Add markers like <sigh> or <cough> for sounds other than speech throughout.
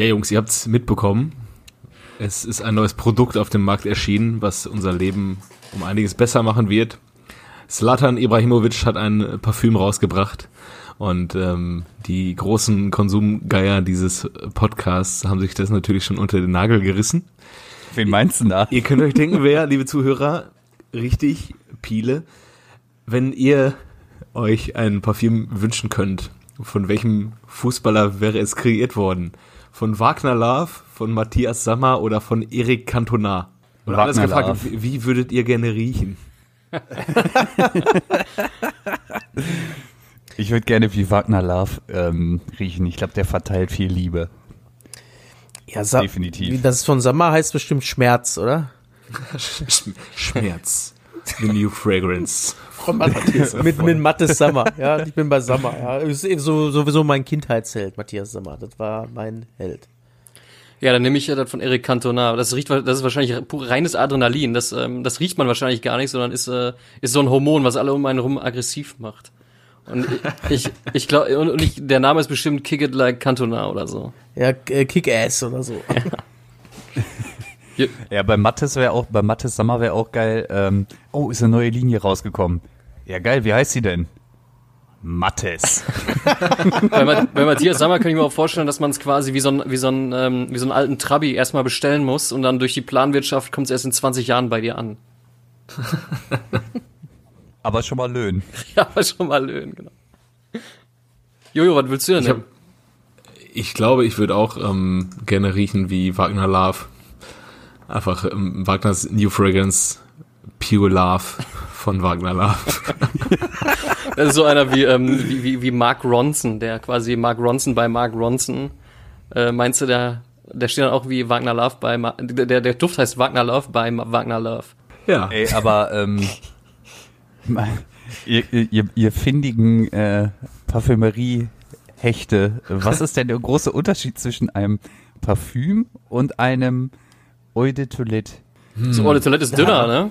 Ja, Jungs, ihr habt's mitbekommen. Es ist ein neues Produkt auf dem Markt erschienen, was unser Leben um einiges besser machen wird. Slatan Ibrahimovic hat ein Parfüm rausgebracht und ähm, die großen Konsumgeier dieses Podcasts haben sich das natürlich schon unter den Nagel gerissen. Wen meinst du da? Ihr könnt euch denken, wer, liebe Zuhörer, richtig, Piele, wenn ihr euch ein Parfüm wünschen könnt, von welchem Fußballer wäre es kreiert worden? Von Wagner Love, von Matthias Sammer oder von Erik Cantona? Oder Wagner alles gefragt, Love. wie, wie würdet ihr gerne riechen? Ich würde gerne wie Wagner Love ähm, riechen. Ich glaube, der verteilt viel Liebe. Ja, Sa Definitiv. Wie Das von Sammer heißt bestimmt Schmerz, oder? Sch- <laughs> Schmerz. The new fragrance. Von Matthias. mit, mit Mattes Sammer. Ja, ich bin bei Sammer. Ja, ist eben so, sowieso mein Kindheitsheld, Matthias Sammer. Das war mein Held. Ja, dann nehme ich ja das von Eric Cantona. Das riecht, das ist wahrscheinlich reines Adrenalin. Das, ähm, das riecht man wahrscheinlich gar nicht, sondern ist, äh, ist so ein Hormon, was alle um einen rum aggressiv macht. Und ich, ich glaube, und, und ich, der Name ist bestimmt Kick It Like Cantona oder so. Ja, äh, Kick-Ass oder so. Ja, <laughs> bei Mattes wäre auch, bei Mattes Sommer wäre auch geil. Ähm, oh, ist eine neue Linie rausgekommen. Ja, geil, wie heißt sie denn? Mattes. <laughs> Bei, bei Matthias Sammer kann ich mir auch vorstellen, dass man es quasi wie so, ein, wie, so ein, ähm, wie so einen alten Trabi erstmal bestellen muss und dann durch die Planwirtschaft kommt es erst in 20 Jahren bei dir an. <laughs> Aber schon mal löhnen. <laughs> Ja, aber schon mal löhnen, genau. Jojo, was willst du denn? Ich hab- Ich glaube, ich würde auch ähm, gerne riechen wie Wagner Love. Einfach ähm, Wagners New Fragrance Pure Love von Wagner Love. <laughs> Das ist so einer wie, ähm, wie, wie, wie Mark Ronson, der quasi Mark Ronson bei Mark Ronson. Äh, meinst du, der, der steht dann auch wie Wagner Love bei, Ma der, der Duft heißt Wagner Love bei Ma Wagner Love. Ja. Ey, aber ähm, <laughs> ihr, ihr, ihr findigen äh, Parfümerie-Hechte, was ist denn der große Unterschied zwischen einem Parfüm und einem Eau de Toilette? So, oh, die Toilette ist dünner, ne?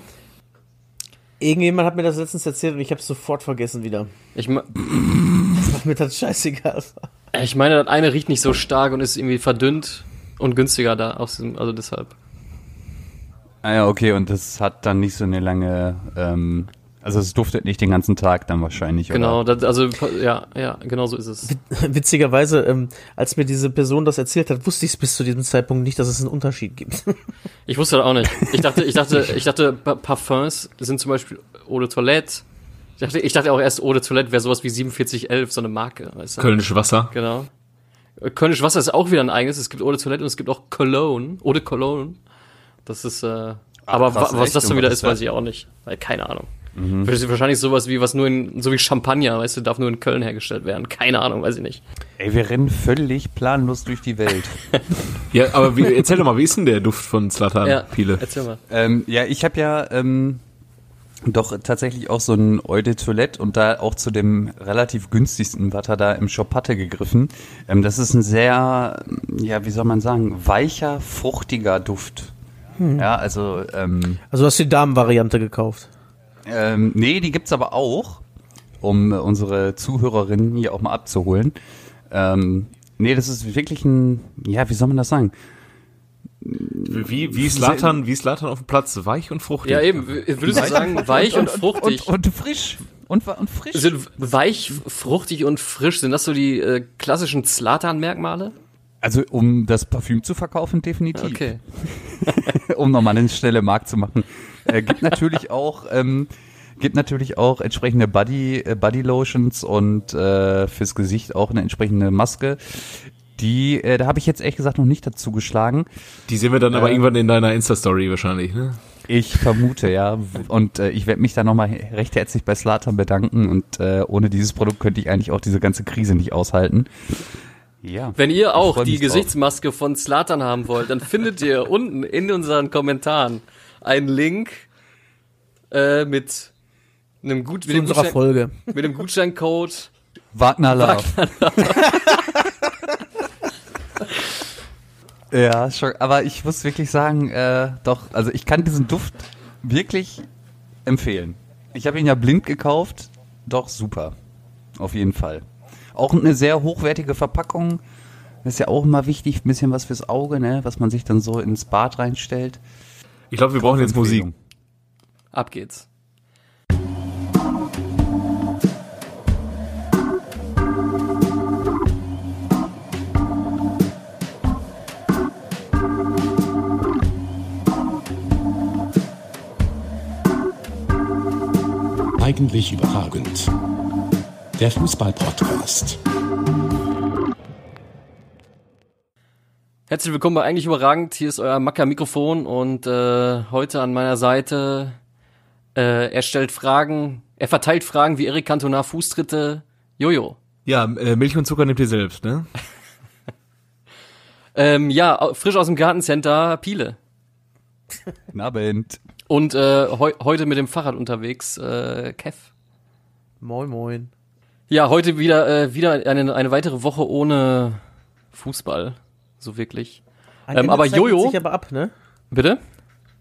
Irgendjemand hat mir das letztens erzählt und ich habe es sofort vergessen wieder. Ich, me- Ach, mir das scheißegal. ich meine, das eine riecht nicht so stark und ist irgendwie verdünnt und günstiger da, aus dem, also deshalb. Ah ja, okay, und das hat dann nicht so eine lange, ähm, also es duftet nicht den ganzen Tag dann wahrscheinlich, Genau, oder? das, also, ja, ja, genau so ist es. <laughs> Witzigerweise, ähm, als mir diese Person das erzählt hat, wusste ich es bis zu diesem Zeitpunkt nicht, dass es einen Unterschied gibt. <laughs> Ich wusste das auch nicht. Ich dachte, ich dachte, <laughs> ich dachte, Pa- Parfums sind zum Beispiel Eau de Toilette. Ich dachte, ich dachte auch erst Eau de Toilette wäre sowas wie 4711, so eine Marke, weißt du? Kölnisch Wasser. Genau. Kölnisch Wasser ist auch wieder ein eigenes. Es gibt Eau de Toilette und es gibt auch Cologne. Eau de Cologne. Das ist, äh, aber krass, wa was das dann wieder ist, weiß ich auch nicht. Weil, keine Ahnung. Das ist Wahrscheinlich sowas wie, was nur in, so wie Champagner, weißt du, darf nur in Köln hergestellt werden. Keine Ahnung, weiß ich nicht. Ey, wir rennen völlig planlos durch die Welt. <laughs> Ja, aber wie, erzähl doch mal, wie ist denn der Duft von Zlatan Ja, Piele? erzähl mal. ähm, ja, ich habe ja ähm, doch tatsächlich auch so ein Eau de Toilette und da auch zu dem relativ günstigsten, was er da im Shop hatte, gegriffen. Ähm, das ist ein sehr, ja, wie soll man sagen, weicher, fruchtiger Duft. Ja, also ähm, Also du hast die Damenvariante gekauft. Ähm, nee, die gibt's aber auch, um äh, unsere Zuhörerinnen hier auch mal abzuholen. Ähm, nee, das ist wirklich ein, ja, wie soll man das sagen? Wie, wie Slatan, wie Slatan auf dem Platz, weich und fruchtig. Ja, eben. Würdest du sagen, weich und, fruchtig? Und, und frisch. Und, und frisch. sind weich, fruchtig und frisch. Sind das so die äh, klassischen Zlatan-Merkmale? Also, um das Parfüm zu verkaufen, definitiv. Okay. <laughs> um nochmal eine Stelle Markt zu machen. Äh, gibt natürlich auch, ähm, gibt natürlich auch entsprechende Body, äh, Body Lotions und äh, fürs Gesicht auch eine entsprechende Maske. Die, äh, da habe ich jetzt ehrlich gesagt noch nicht dazu geschlagen. Die sehen wir dann aber Äh. irgendwann in deiner Insta-Story wahrscheinlich, ne? Ich vermute, ja. Und äh, ich werde mich da nochmal recht herzlich bei Slatan bedanken. Und äh, ohne dieses Produkt könnte ich eigentlich auch diese ganze Krise nicht aushalten. Ja. Wenn ihr auch die drauf. Gesichtsmaske von Zlatan haben wollt, dann findet ihr <laughs> unten in unseren Kommentaren einen Link äh, mit einem gut mit unserer Gutschein, Folge. mit dem Gutscheincode Wagner Love. <laughs> ja, schon, aber ich muss wirklich sagen, äh, doch, also ich kann diesen Duft wirklich empfehlen. Ich habe ihn ja blind gekauft, doch super. Auf jeden Fall. Auch eine sehr hochwertige Verpackung. Das ist ja auch immer wichtig, ein bisschen was fürs Auge, ne? was man sich dann so ins Bad reinstellt. Ich glaube, wir brauchen jetzt Musik. Ab geht's. Eigentlich überragend. Der Fußball-Podcast. Herzlich willkommen bei Eigentlich Überragend. Hier ist euer Macker Mikrofon und äh, heute an meiner Seite äh, er stellt Fragen, er verteilt Fragen wie Erik Cantona Fußtritte. Jojo. Ja, äh, Milch und Zucker nehmt ihr selbst, ne? <laughs> ähm, ja, frisch aus dem Gartencenter Piele. Guten Abend. Und äh, heu heute mit dem Fahrrad unterwegs, äh, Kev. Moin, moin. Ja, heute wieder, äh, wieder eine, eine weitere Woche ohne Fußball. So wirklich. Ähm, aber Jojo. sich aber ab, ne? Bitte?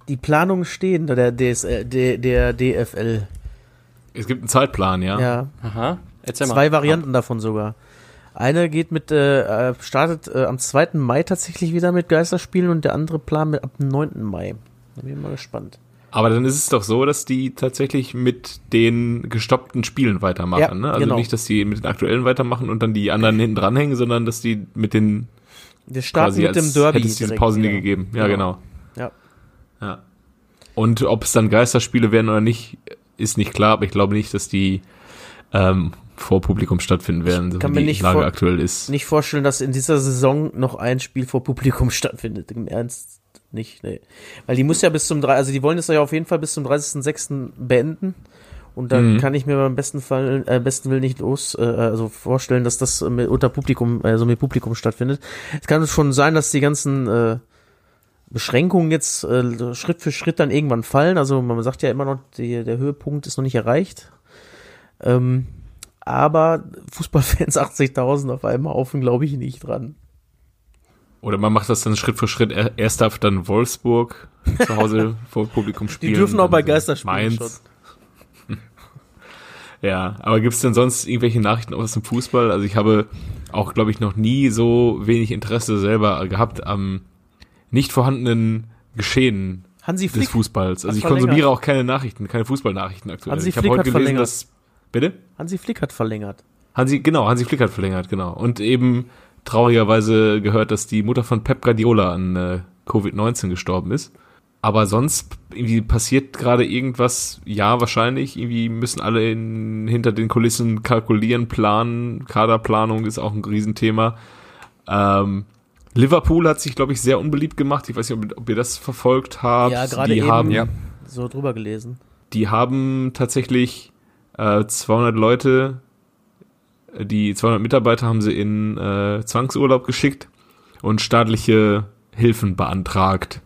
Die Planungen stehen, der, DSL, der, der DFL. Es gibt einen Zeitplan, ja. Ja. Aha. Erzähl mal. Zwei Varianten davon sogar. Eine geht mit, äh, startet äh, am 2. Mai tatsächlich wieder mit Geisterspielen und der andere Plan mit ab dem 9. Mai. Da bin ich mal gespannt. Aber dann ist es doch so, dass die tatsächlich mit den gestoppten Spielen weitermachen. Ja, ne? Also genau. nicht, dass die mit den aktuellen weitermachen und dann die anderen hinten dranhängen, sondern dass die mit den wir starten mit dem Derby. Hätte es diese Pausenliga ja. gegeben. Ja, genau. genau. Ja. ja. Und ob es dann Geisterspiele werden oder nicht, ist nicht klar, aber ich glaube nicht, dass die ähm, vor Publikum stattfinden werden, so kann wie die Lage aktuell ist. nicht vorstellen, dass in dieser Saison noch ein Spiel vor Publikum <laughs> stattfindet. Im Ernst nicht, nee. Weil die muss ja bis zum 3, also die wollen es ja auf jeden Fall bis zum 30.06. beenden. Und dann mhm. kann ich mir beim besten Fall, äh, besten Willen nicht los, äh, also vorstellen, dass das mit, unter Publikum, also mit Publikum stattfindet. Es kann schon sein, dass die ganzen äh, Beschränkungen jetzt äh, Schritt für Schritt dann irgendwann fallen. Also man sagt ja immer noch, die, der Höhepunkt ist noch nicht erreicht. Ähm, aber Fußballfans <laughs> 80.000 auf einmal Haufen glaube ich nicht dran. Oder man macht das dann Schritt für Schritt. Erst darf dann Wolfsburg zu Hause <laughs> vor Publikum spielen. Die dürfen auch bei Geisterspielen Mainz. schon. <laughs> ja, aber gibt es denn sonst irgendwelche Nachrichten aus dem Fußball? Also ich habe auch, glaube ich, noch nie so wenig Interesse selber gehabt am nicht vorhandenen Geschehen Hansi Flick des Fußballs. Also ich konsumiere auch keine Nachrichten, keine Fußballnachrichten aktuell. Hansi ich habe heute gelesen, verlängert. dass bitte Hansi Flick hat verlängert. Hansi genau, Hansi Flick hat verlängert, genau. Und eben traurigerweise gehört, dass die Mutter von Pep Guardiola an äh, Covid-19 gestorben ist. Aber sonst irgendwie passiert gerade irgendwas, ja, wahrscheinlich. Irgendwie müssen alle in, hinter den Kulissen kalkulieren, planen. Kaderplanung ist auch ein Riesenthema. Ähm, Liverpool hat sich, glaube ich, sehr unbeliebt gemacht. Ich weiß nicht, ob, ob ihr das verfolgt habt. Ja, gerade eben haben, ja. so drüber gelesen. Die haben tatsächlich äh, 200 Leute die 200 Mitarbeiter haben sie in äh, Zwangsurlaub geschickt und staatliche Hilfen beantragt.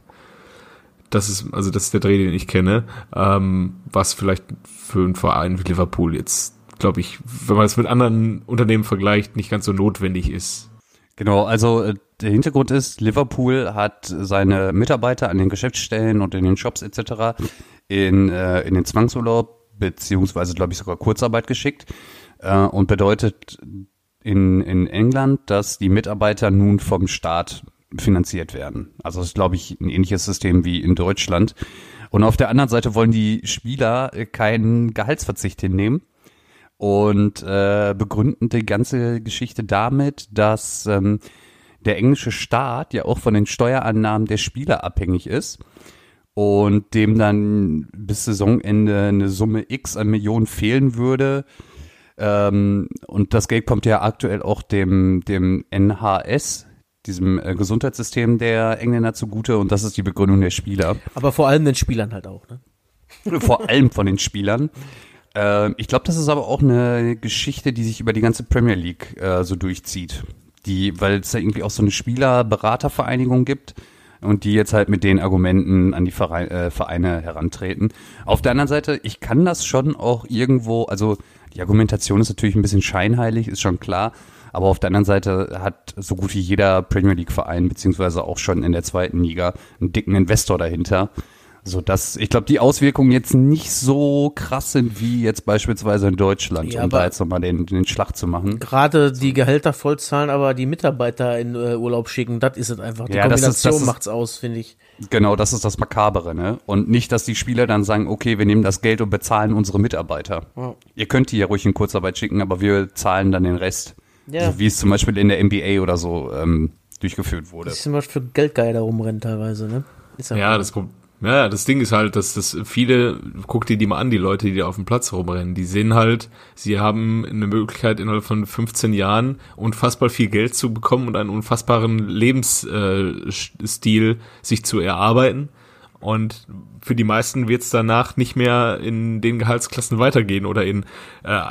Das ist, also das ist der Dreh, den ich kenne, ähm, was vielleicht für einen Verein wie Liverpool jetzt, glaube ich, wenn man es mit anderen Unternehmen vergleicht, nicht ganz so notwendig ist. Genau, also äh, der Hintergrund ist, Liverpool hat seine Mitarbeiter an den Geschäftsstellen und in den Shops etc. in, äh, in den Zwangsurlaub beziehungsweise, glaube ich, sogar Kurzarbeit geschickt äh, und bedeutet in, in England, dass die Mitarbeiter nun vom Staat finanziert werden. Also das ist, glaube ich, ein ähnliches System wie in Deutschland. Und auf der anderen Seite wollen die Spieler keinen Gehaltsverzicht hinnehmen und äh, begründen die ganze Geschichte damit, dass ähm, der englische Staat ja auch von den Steuerannahmen der Spieler abhängig ist und dem dann bis Saisonende eine Summe X an Millionen fehlen würde, ähm, und das Geld kommt ja aktuell auch dem, dem NHS, diesem äh, Gesundheitssystem der Engländer zugute und das ist die Begründung der Spieler. Aber vor allem den Spielern halt auch, ne? <laughs> Vor allem von den Spielern. Äh, ich glaube, das ist aber auch eine Geschichte, die sich über die ganze Premier League äh, so durchzieht. Die, weil es da irgendwie auch so eine Spielerberatervereinigung gibt und die jetzt halt mit den Argumenten an die Vereine, äh, Vereine herantreten. Auf der anderen Seite, ich kann das schon auch irgendwo, also die Argumentation ist natürlich ein bisschen scheinheilig, ist schon klar. Aber auf der anderen Seite hat so gut wie jeder Premier League Verein, beziehungsweise auch schon in der zweiten Liga, einen dicken Investor dahinter. So dass ich glaube, die Auswirkungen jetzt nicht so krass sind wie jetzt beispielsweise in Deutschland, Ja, um da jetzt nochmal den, den Schlag zu machen. Gerade die Gehälter vollzahlen, aber die Mitarbeiter in äh, Urlaub schicken, das ist es einfach. Die Ja, das ist- Kombination das ist- macht's aus, finde ich. Genau, das ist das Makabere, ne? Und nicht, dass die Spieler dann sagen, okay, wir nehmen das Geld und bezahlen unsere Mitarbeiter. Ja. Ihr könnt die ja ruhig in Kurzarbeit schicken, aber wir zahlen dann den Rest. Ja. So wie es zum Beispiel in der NBA oder so ähm, durchgeführt wurde. Das ist immer für Geldgeier da rumrennen teilweise, ne? Ist Ja, das, Pro- ja, das Ding ist halt, dass das viele, guck dir die mal an, die Leute, die da auf dem Platz rumrennen, die sehen halt, sie haben eine Möglichkeit innerhalb von 15 Jahren unfassbar viel Geld zu bekommen und einen unfassbaren Lebensstil Stil sich zu erarbeiten. Und für die meisten wird es danach nicht mehr in den Gehaltsklassen weitergehen oder in äh,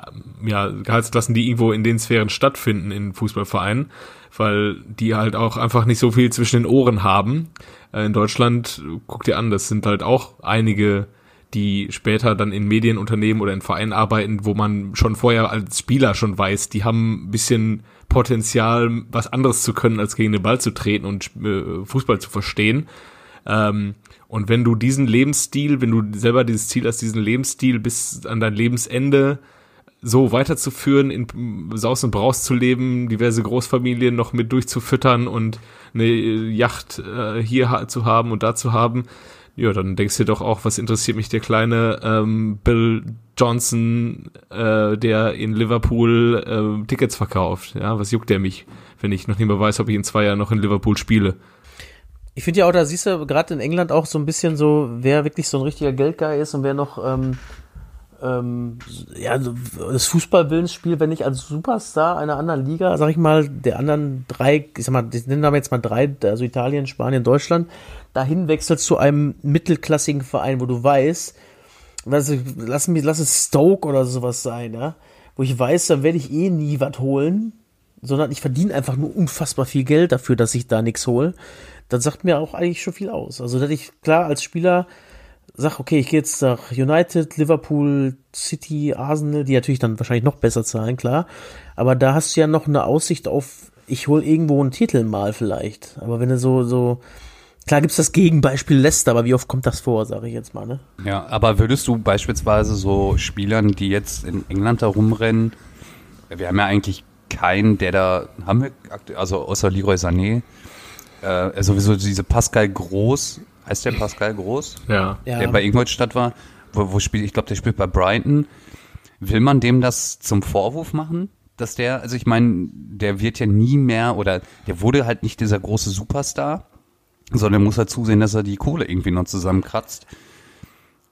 ja, Gehaltsklassen, die irgendwo in den Sphären stattfinden in Fußballvereinen, weil die halt auch einfach nicht so viel zwischen den Ohren haben. Äh, in Deutschland, guck dir an, das sind halt auch einige, die später dann in Medienunternehmen oder in Vereinen arbeiten, wo man schon vorher als Spieler schon weiß, die haben ein bisschen Potenzial, was anderes zu können, als gegen den Ball zu treten und äh, Fußball zu verstehen. Ähm, und wenn du diesen Lebensstil, wenn du selber dieses Ziel hast, diesen Lebensstil bis an dein Lebensende so weiterzuführen, in Saus und Braus zu leben, diverse Großfamilien noch mit durchzufüttern und eine Yacht äh, hier zu haben und da zu haben, ja, dann denkst du dir doch auch, was interessiert mich der kleine ähm, Bill Johnson, äh, der in Liverpool äh, Tickets verkauft. Ja, was juckt der mich, wenn ich noch nicht mal weiß, ob ich in zwei Jahren noch in Liverpool spiele? Ich finde ja auch, da siehst du gerade in England auch so ein bisschen so, wer wirklich so ein richtiger Geldgeil ist und wer noch ähm, ähm, ja, das Fußballwillensspiel, wenn ich als Superstar einer anderen Liga, sag ich mal, der anderen drei, ich sag mal, ich nenne aber jetzt mal drei, also Italien, Spanien, Deutschland, dahin wechselst zu einem mittelklassigen Verein, wo du weißt, was, lass mich, lass es Stoke oder sowas sein, ja, wo ich weiß, dann werde ich eh nie was holen, sondern ich verdiene einfach nur unfassbar viel Geld dafür, dass ich da nichts hole. Das sagt mir auch eigentlich schon viel aus. Also, dass ich klar als Spieler sag, okay, ich gehe jetzt nach United, Liverpool, City, Arsenal, die natürlich dann wahrscheinlich noch besser zahlen, klar. Aber da hast du ja noch eine Aussicht auf, ich hole irgendwo einen Titel mal vielleicht. Aber wenn du so, so, klar gibt's das Gegenbeispiel Leicester, aber wie oft kommt das vor, sage ich jetzt mal, ne? Ja, aber würdest du beispielsweise so Spielern, die jetzt in England da rumrennen, wir haben ja eigentlich keinen, der da, haben wir, also außer Leroy Sané, äh, sowieso diese Pascal Groß, heißt der Pascal Groß? Ja. Ja. der bei Ingolstadt war, wo, wo spielt, ich glaube, der spielt bei Brighton. Will man dem das zum Vorwurf machen? Dass der, also ich meine, der wird ja nie mehr oder der wurde halt nicht dieser große Superstar, sondern muss halt zusehen, dass er die Kohle irgendwie noch zusammenkratzt.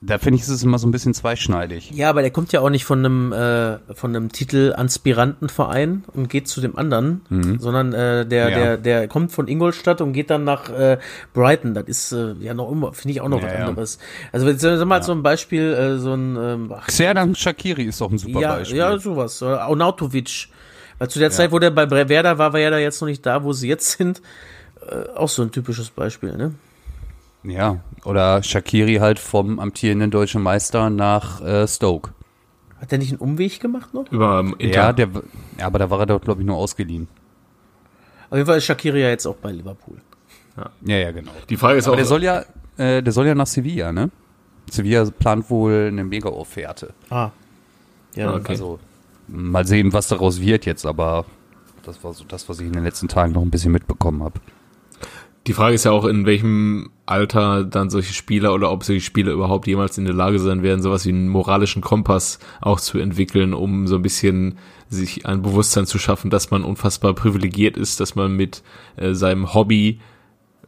Da finde ich, ist es immer so ein bisschen zweischneidig. Ja, aber der kommt ja auch nicht von einem äh, von einem Titel Aspirantenverein und geht zu dem anderen, sondern äh, der Ja. der der kommt von Ingolstadt und geht dann nach äh, Brighton. Das ist äh, ja noch immer finde ich auch noch Ja, was ja. anderes. Also wenn sag mal so ein Beispiel äh, so ein ähm, ach, Xerdan Shakiri ist doch ein super ja Beispiel. ja sowas. Oder Arnautovic. Weil zu der Zeit, wo der bei Werder war, war ja da jetzt noch nicht da, wo sie jetzt sind. Äh, auch so ein typisches Beispiel, ne? Ja. Oder Shakiri halt vom amtierenden deutschen Meister nach äh, Stoke. Hat der nicht einen Umweg gemacht noch? Über ähm, Inter. Ja, der, ja, aber da war er dort, glaube ich, nur ausgeliehen. Auf jeden Fall ist Shakiri ja jetzt auch bei Liverpool. Ja, ja, genau. Die Frage ist Aber auch, der soll ja, äh, der soll ja nach Sevilla, ne? Sevilla plant wohl eine Mega-Offerte. Ah. Ja, Okay. Also mal sehen, was daraus wird jetzt, aber das war so das, was ich in den letzten Tagen noch ein bisschen mitbekommen habe. Die Frage ist ja auch, in welchem Alter dann solche Spieler oder ob solche Spieler überhaupt jemals in der Lage sein werden, sowas wie einen moralischen Kompass auch zu entwickeln, um so ein bisschen sich ein Bewusstsein zu schaffen, dass man unfassbar privilegiert ist, dass man mit äh, seinem Hobby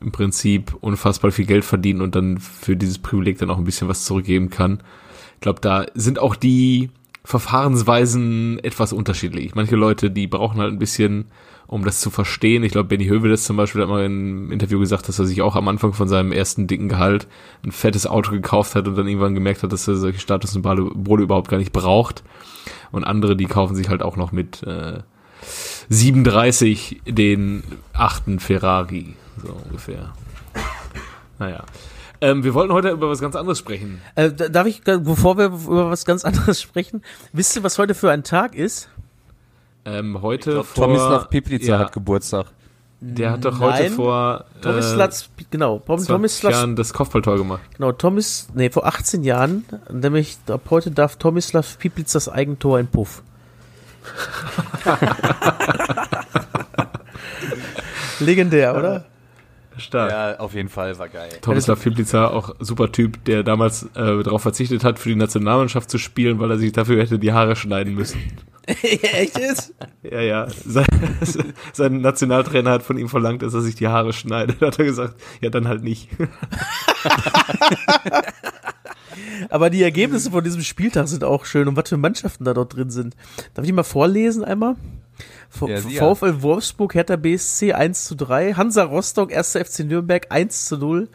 im Prinzip unfassbar viel Geld verdient und dann für dieses Privileg dann auch ein bisschen was zurückgeben kann. Ich glaube, da sind auch die Verfahrensweisen etwas unterschiedlich. Manche Leute, die brauchen halt ein bisschen, um das zu verstehen. Ich glaube, Benny Hövedes zum Beispiel hat mal im Interview gesagt, dass er sich auch am Anfang von seinem ersten dicken Gehalt ein fettes Auto gekauft hat und dann irgendwann gemerkt hat, dass er solche Statussymbole überhaupt gar nicht braucht. Und andere, die kaufen sich halt auch noch mit äh, 37 den achten Ferrari, so ungefähr. Naja. Ähm, wir wollten heute über was ganz anderes sprechen. Äh, da- darf ich, bevor wir über was ganz anderes sprechen, wisst ihr, was heute für ein Tag ist? Ähm, heute vor, Tomislav Piplica ja, hat Geburtstag. Der hat doch heute Nein. vor Tomislatz, genau, Tom, 20 Tomislatz, Jahren das Kopfballtor gemacht. genau, Tomis, nee, vor 18 Jahren, nämlich ab heute darf Tomislav Piplitz das Eigentor in Puff. <laughs> Legendär, oder? Stark. Ja, auf jeden Fall, war geil. Tomislav Fiplica, auch super Typ, der damals äh, darauf verzichtet hat, für die Nationalmannschaft zu spielen, weil er sich dafür hätte die Haare schneiden müssen. <laughs> Echt jetzt? Ja, ja. Sein, <laughs> sein Nationaltrainer hat von ihm verlangt, dass er sich die Haare schneidet. Da hat er gesagt, ja, dann halt nicht. <laughs> Aber die Ergebnisse von diesem Spieltag sind auch schön und was für Mannschaften da dort drin sind. Darf ich die mal vorlesen einmal? V Ja. VfL Wolfsburg, Hertha BSC 1 zu 3, Hansa Rostock, 1. FC Nürnberg 1 zu 0,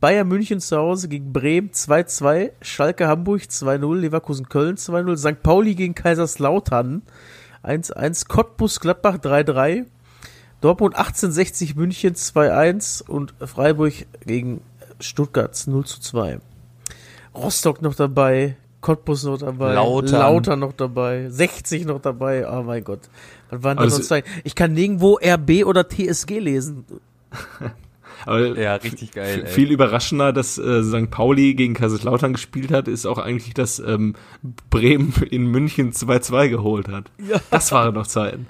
Bayern München zu Hause gegen Bremen 2-2, Schalke Hamburg 2-0, Leverkusen Köln 2-0, St. Pauli gegen Kaiserslautern 1-1, Cottbus Gladbach 3-3, Dortmund 1860 München 2-1 und Freiburg gegen Stuttgart 0 zu 2. Rostock noch dabei, Cottbus noch dabei, Lautern. Lautern noch dabei, 60 noch dabei. Oh mein Gott. Was waren das noch zwei? Ich kann nirgendwo RB oder TSG lesen. <laughs> Aber Ja, richtig geil. Ey. viel überraschender, dass äh, St. Pauli gegen Kaiserslautern gespielt hat, ist auch eigentlich, dass ähm, Bremen in München 2-2 geholt hat. Ja. Das waren noch Zeiten.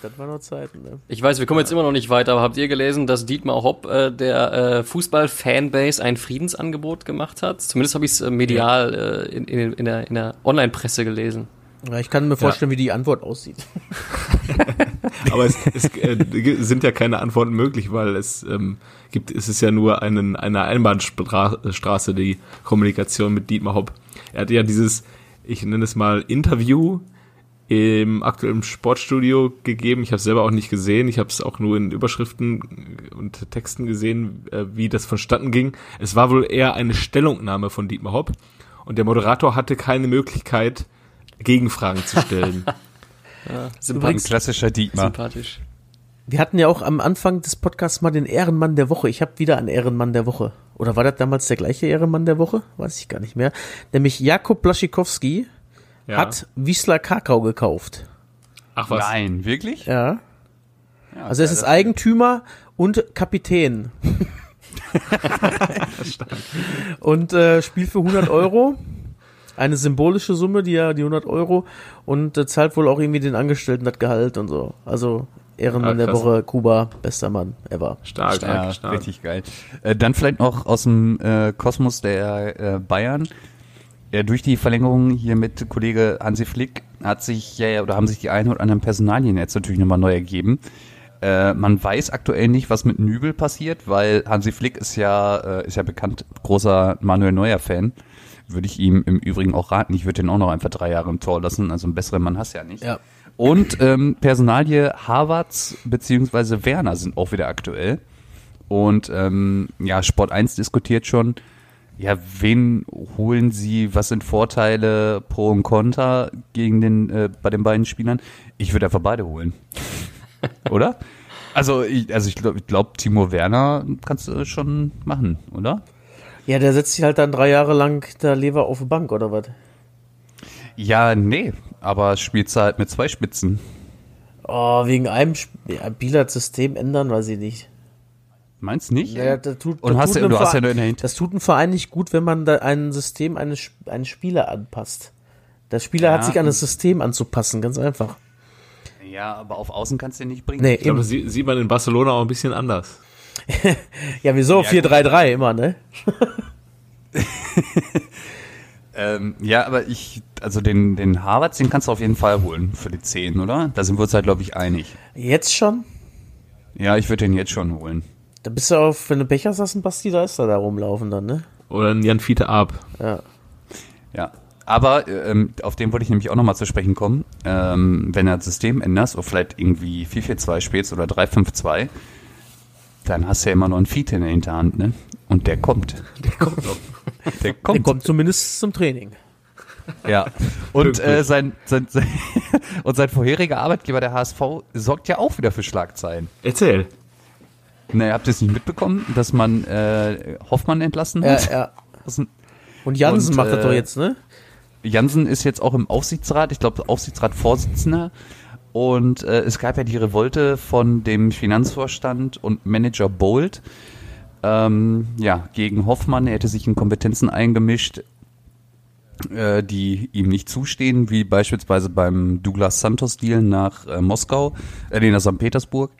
Das waren noch Zeiten, ne? Ich weiß, wir kommen jetzt immer noch nicht weiter, aber habt ihr gelesen, dass Dietmar Hopp äh, der äh, Fußball-Fanbase ein Friedensangebot gemacht hat? Zumindest habe ich es äh, medial äh, in, in, in der, in der Online-Presse gelesen. Ja, ich kann mir vorstellen, wie die Antwort aussieht. <laughs> Aber es, es äh, sind ja keine Antworten möglich, weil es ähm, gibt, es ist ja nur einen, eine Einbahnstraße, die Kommunikation mit Dietmar Hopp. Er hatte ja dieses, ich nenne es mal Interview im aktuellen Sportstudio gegeben. Ich habe es selber auch nicht gesehen. Ich habe es auch nur in Überschriften und Texten gesehen, äh, wie das vonstatten ging. Es war wohl eher eine Stellungnahme von Dietmar Hopp und der Moderator hatte keine Möglichkeit, Gegenfragen zu stellen. <laughs> Ein Sympathisch. klassischer Dietmar. Sympathisch. Wir hatten ja auch am Anfang des Podcasts mal den Ehrenmann der Woche. Ich habe wieder einen Ehrenmann der Woche. Oder war das damals der gleiche Ehrenmann der Woche? Weiß ich gar nicht mehr. Nämlich Jakub Blaschikowski Ja. hat Wiesler Kakao gekauft. Ach was. Nein, wirklich? Ja. Ja, Also es ist Eigentümer und Kapitän. <laughs> <laughs> und äh, spielt für 100 Euro. Eine symbolische Summe, die ja die 100 Euro und äh, zahlt wohl auch irgendwie den Angestellten das Gehalt und so. Also Ehrenmann Ah, der. Woche, Kuba, bester Mann ever. Stark, stark, Ja, stark. richtig geil. Äh, dann vielleicht noch aus dem äh, Kosmos der äh, Bayern. Ja, durch die Verlängerung hier mit Kollege Hansi Flick hat sich ja oder haben sich die ein oder anderen Personalien jetzt natürlich nochmal neu ergeben. Äh, man weiß aktuell nicht, was mit Nübel passiert, weil Hansi Flick ist ja äh, ist ja bekannt großer Manuel Neuer Fan. Würde ich ihm im Übrigen auch raten. Ich würde den auch noch einfach drei Jahre im Tor lassen. Also einen besseren Mann hast du ja nicht. Ja. Und ähm, Personalie Havertz beziehungsweise Werner sind auch wieder aktuell. Und ähm, ja, Sport 1 diskutiert schon, ja, wen holen sie, was sind Vorteile pro und contra gegen den, äh, bei den beiden Spielern? Ich würde einfach beide holen. <laughs> oder? Also ich, also ich glaube, ich glaub, Timo Werner kannst du schon machen, oder? Ja, der setzt sich halt dann drei Jahre lang der Lever auf die Bank, oder was? Ja, nee, aber spielst du halt mit zwei Spitzen. Oh, wegen einem Sp ja, Bilard-System ändern, weiß ich nicht. Meinst nicht? Ja, das tut, Und das hast tut einem du hast ja nur in der Hint- Das tut einem Verein nicht gut, wenn man da ein System eines, eines Spieler anpasst. Der Spieler hat Ja. sich an das System anzupassen, ganz einfach. Ja, aber auf Außen kannst du den nicht bringen. Nee, Ich glaube, das sie- sieht man in Barcelona auch ein bisschen anders. Ja, wieso? Ja, 4-3-3 immer, ne? <laughs> Ähm, ja, aber ich, also den, den Harvards, den kannst du auf jeden Fall holen für die 10, oder? Da sind wir uns halt, glaube ich, einig. Jetzt schon? Ja, ich würde den jetzt schon holen. Da bist du auf, wenn du Pech hast, hast einen Basti Deister da rumlaufen dann, ne? Oder ein Jan Fiete Ab. Ja. Ja. Aber ähm, auf den wollte ich nämlich auch nochmal zu sprechen kommen. Ähm, wenn du das System änderst oder vielleicht irgendwie 4-4-2 spielst oder 3-5-2, dann hast du ja immer noch einen Fiete in der Hinterhand, ne? Und der kommt. Der kommt noch. Der kommt. Der kommt zumindest zum Training. Ja. Und, äh, sein, sein, sein, <laughs> und sein vorheriger Arbeitgeber, der HSV, sorgt ja auch wieder für Schlagzeilen. Erzähl. Na, habt ihr es nicht mitbekommen, dass man äh, Hoffmann entlassen Ja, hat? ja. Ein- Und Jansen Und, macht das äh, doch jetzt, ne? Jansen ist jetzt auch im Aufsichtsrat, ich glaube Aufsichtsratsvorsitzender. Und äh, es gab ja die Revolte von dem Finanzvorstand und Manager Bolt ähm, ja, gegen Hoffmann. Er hätte sich in Kompetenzen eingemischt, äh, die ihm nicht zustehen, wie beispielsweise beim Douglas Santos-Deal nach äh, Moskau, äh, nee, nach St. Petersburg.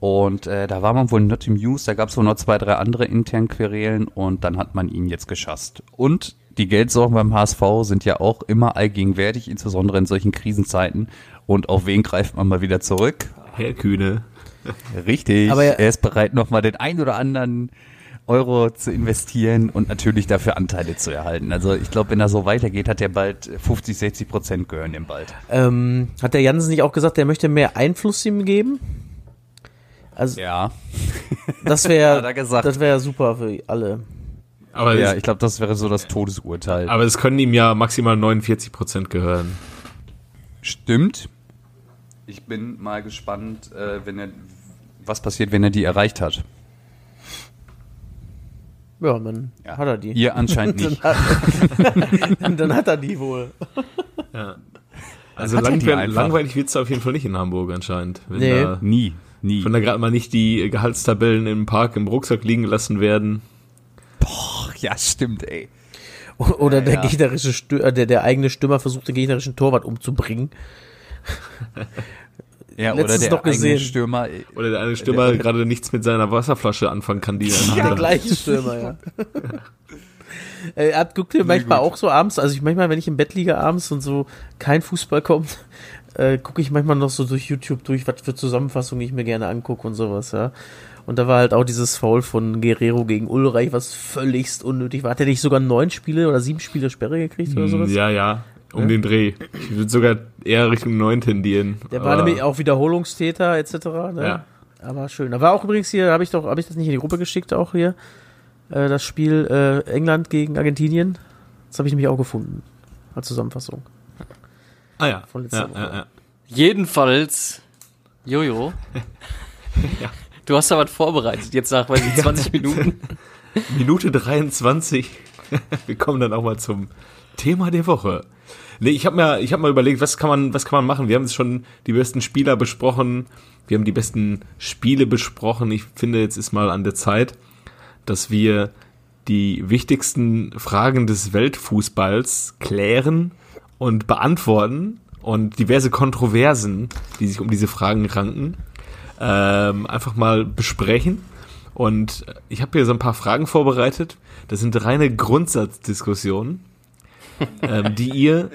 Und äh, da war man wohl not im News, da gab es wohl noch zwei, drei andere intern Querelen und dann hat man ihn jetzt geschasst. Und die Geldsorgen beim HSV sind ja auch immer allgegenwärtig, insbesondere in solchen Krisenzeiten. Und auf wen greift man mal wieder zurück? Herr Kühne. Richtig. Aber er- er ist bereit, nochmal den ein oder anderen Euro zu investieren und natürlich dafür Anteile zu erhalten. Also ich glaube, wenn er so weitergeht, hat er bald 50, 60 Prozent gehören dem bald. Ähm, hat der Jansen nicht auch gesagt, der möchte mehr Einfluss ihm geben? Also Ja. <laughs> das wäre <laughs> er gesagt. das wäre super für alle. Aber, Ja, ich glaube, das wäre so das Todesurteil. aber es können ihm ja maximal 49 Prozent gehören. Stimmt. Ich bin mal gespannt, äh, wenn er, was passiert, wenn er die erreicht hat. Ja, dann Ja. hat er die. Ihr anscheinend <laughs> nicht. Dann hat, <laughs> dann hat er die wohl. Also er die langweil langweilig wird's da auf jeden Fall nicht in Hamburg anscheinend. Wenn Nee. da, Nie. Nie. wenn da gerade mal nicht die Gehaltstabellen im Park im Rucksack liegen gelassen werden. Boah, ja, stimmt, ey. Oder der ja. gegnerische Stür äh, der, der eigene Stürmer versucht, den gegnerischen Torwart umzubringen. Ja, Letztens oder der noch gesehen. Stürmer. äh, Oder der eine Stürmer gerade nichts mit seiner Wasserflasche anfangen kann, die er der Der hat. gleiche Stürmer, ja. <laughs> Äh, Er guckt dir manchmal auch so abends, also ich manchmal, wenn ich im Bett liege abends und so kein Fußball kommt, äh, gucke ich manchmal noch so durch YouTube durch, was für Zusammenfassungen ich mir gerne angucke und sowas, ja. Und da war halt auch dieses Foul von Guerrero gegen Ulreich, was völligst unnötig war. Hat er nicht sogar neun Spiele oder sieben Spiele Sperre gekriegt oder sowas? Hm, Ja, ja, um den Dreh. Ich würde sogar eher Richtung 9 tendieren. Der war nämlich auch Wiederholungstäter etc. Ne? Ja. Aber schön. Da war auch übrigens hier, habe ich doch, habe ich das nicht in die Gruppe geschickt, auch hier, äh, das Spiel äh, England gegen Argentinien. Das habe ich nämlich auch gefunden als Zusammenfassung. Ah ja. Von letzter ja, Woche. ja, ja. Jedenfalls, Jojo, <laughs> Ja. du hast da was vorbereitet, jetzt nach weiß ich, 20 Minuten. Minute 23. <laughs> Wir kommen dann auch mal zum Thema der Woche. Nee, ich habe mir, ich habe mal überlegt, was kann man, was kann man machen? Wir haben jetzt schon die besten Spieler besprochen. Wir haben die besten Spiele besprochen. Ich finde, jetzt ist mal an der Zeit, dass wir die wichtigsten Fragen des Weltfußballs klären und beantworten und diverse Kontroversen, die sich um diese Fragen ranken, ähm, einfach mal besprechen. Und ich habe hier so ein paar Fragen vorbereitet. Das sind reine Grundsatzdiskussionen, ähm, die ihr,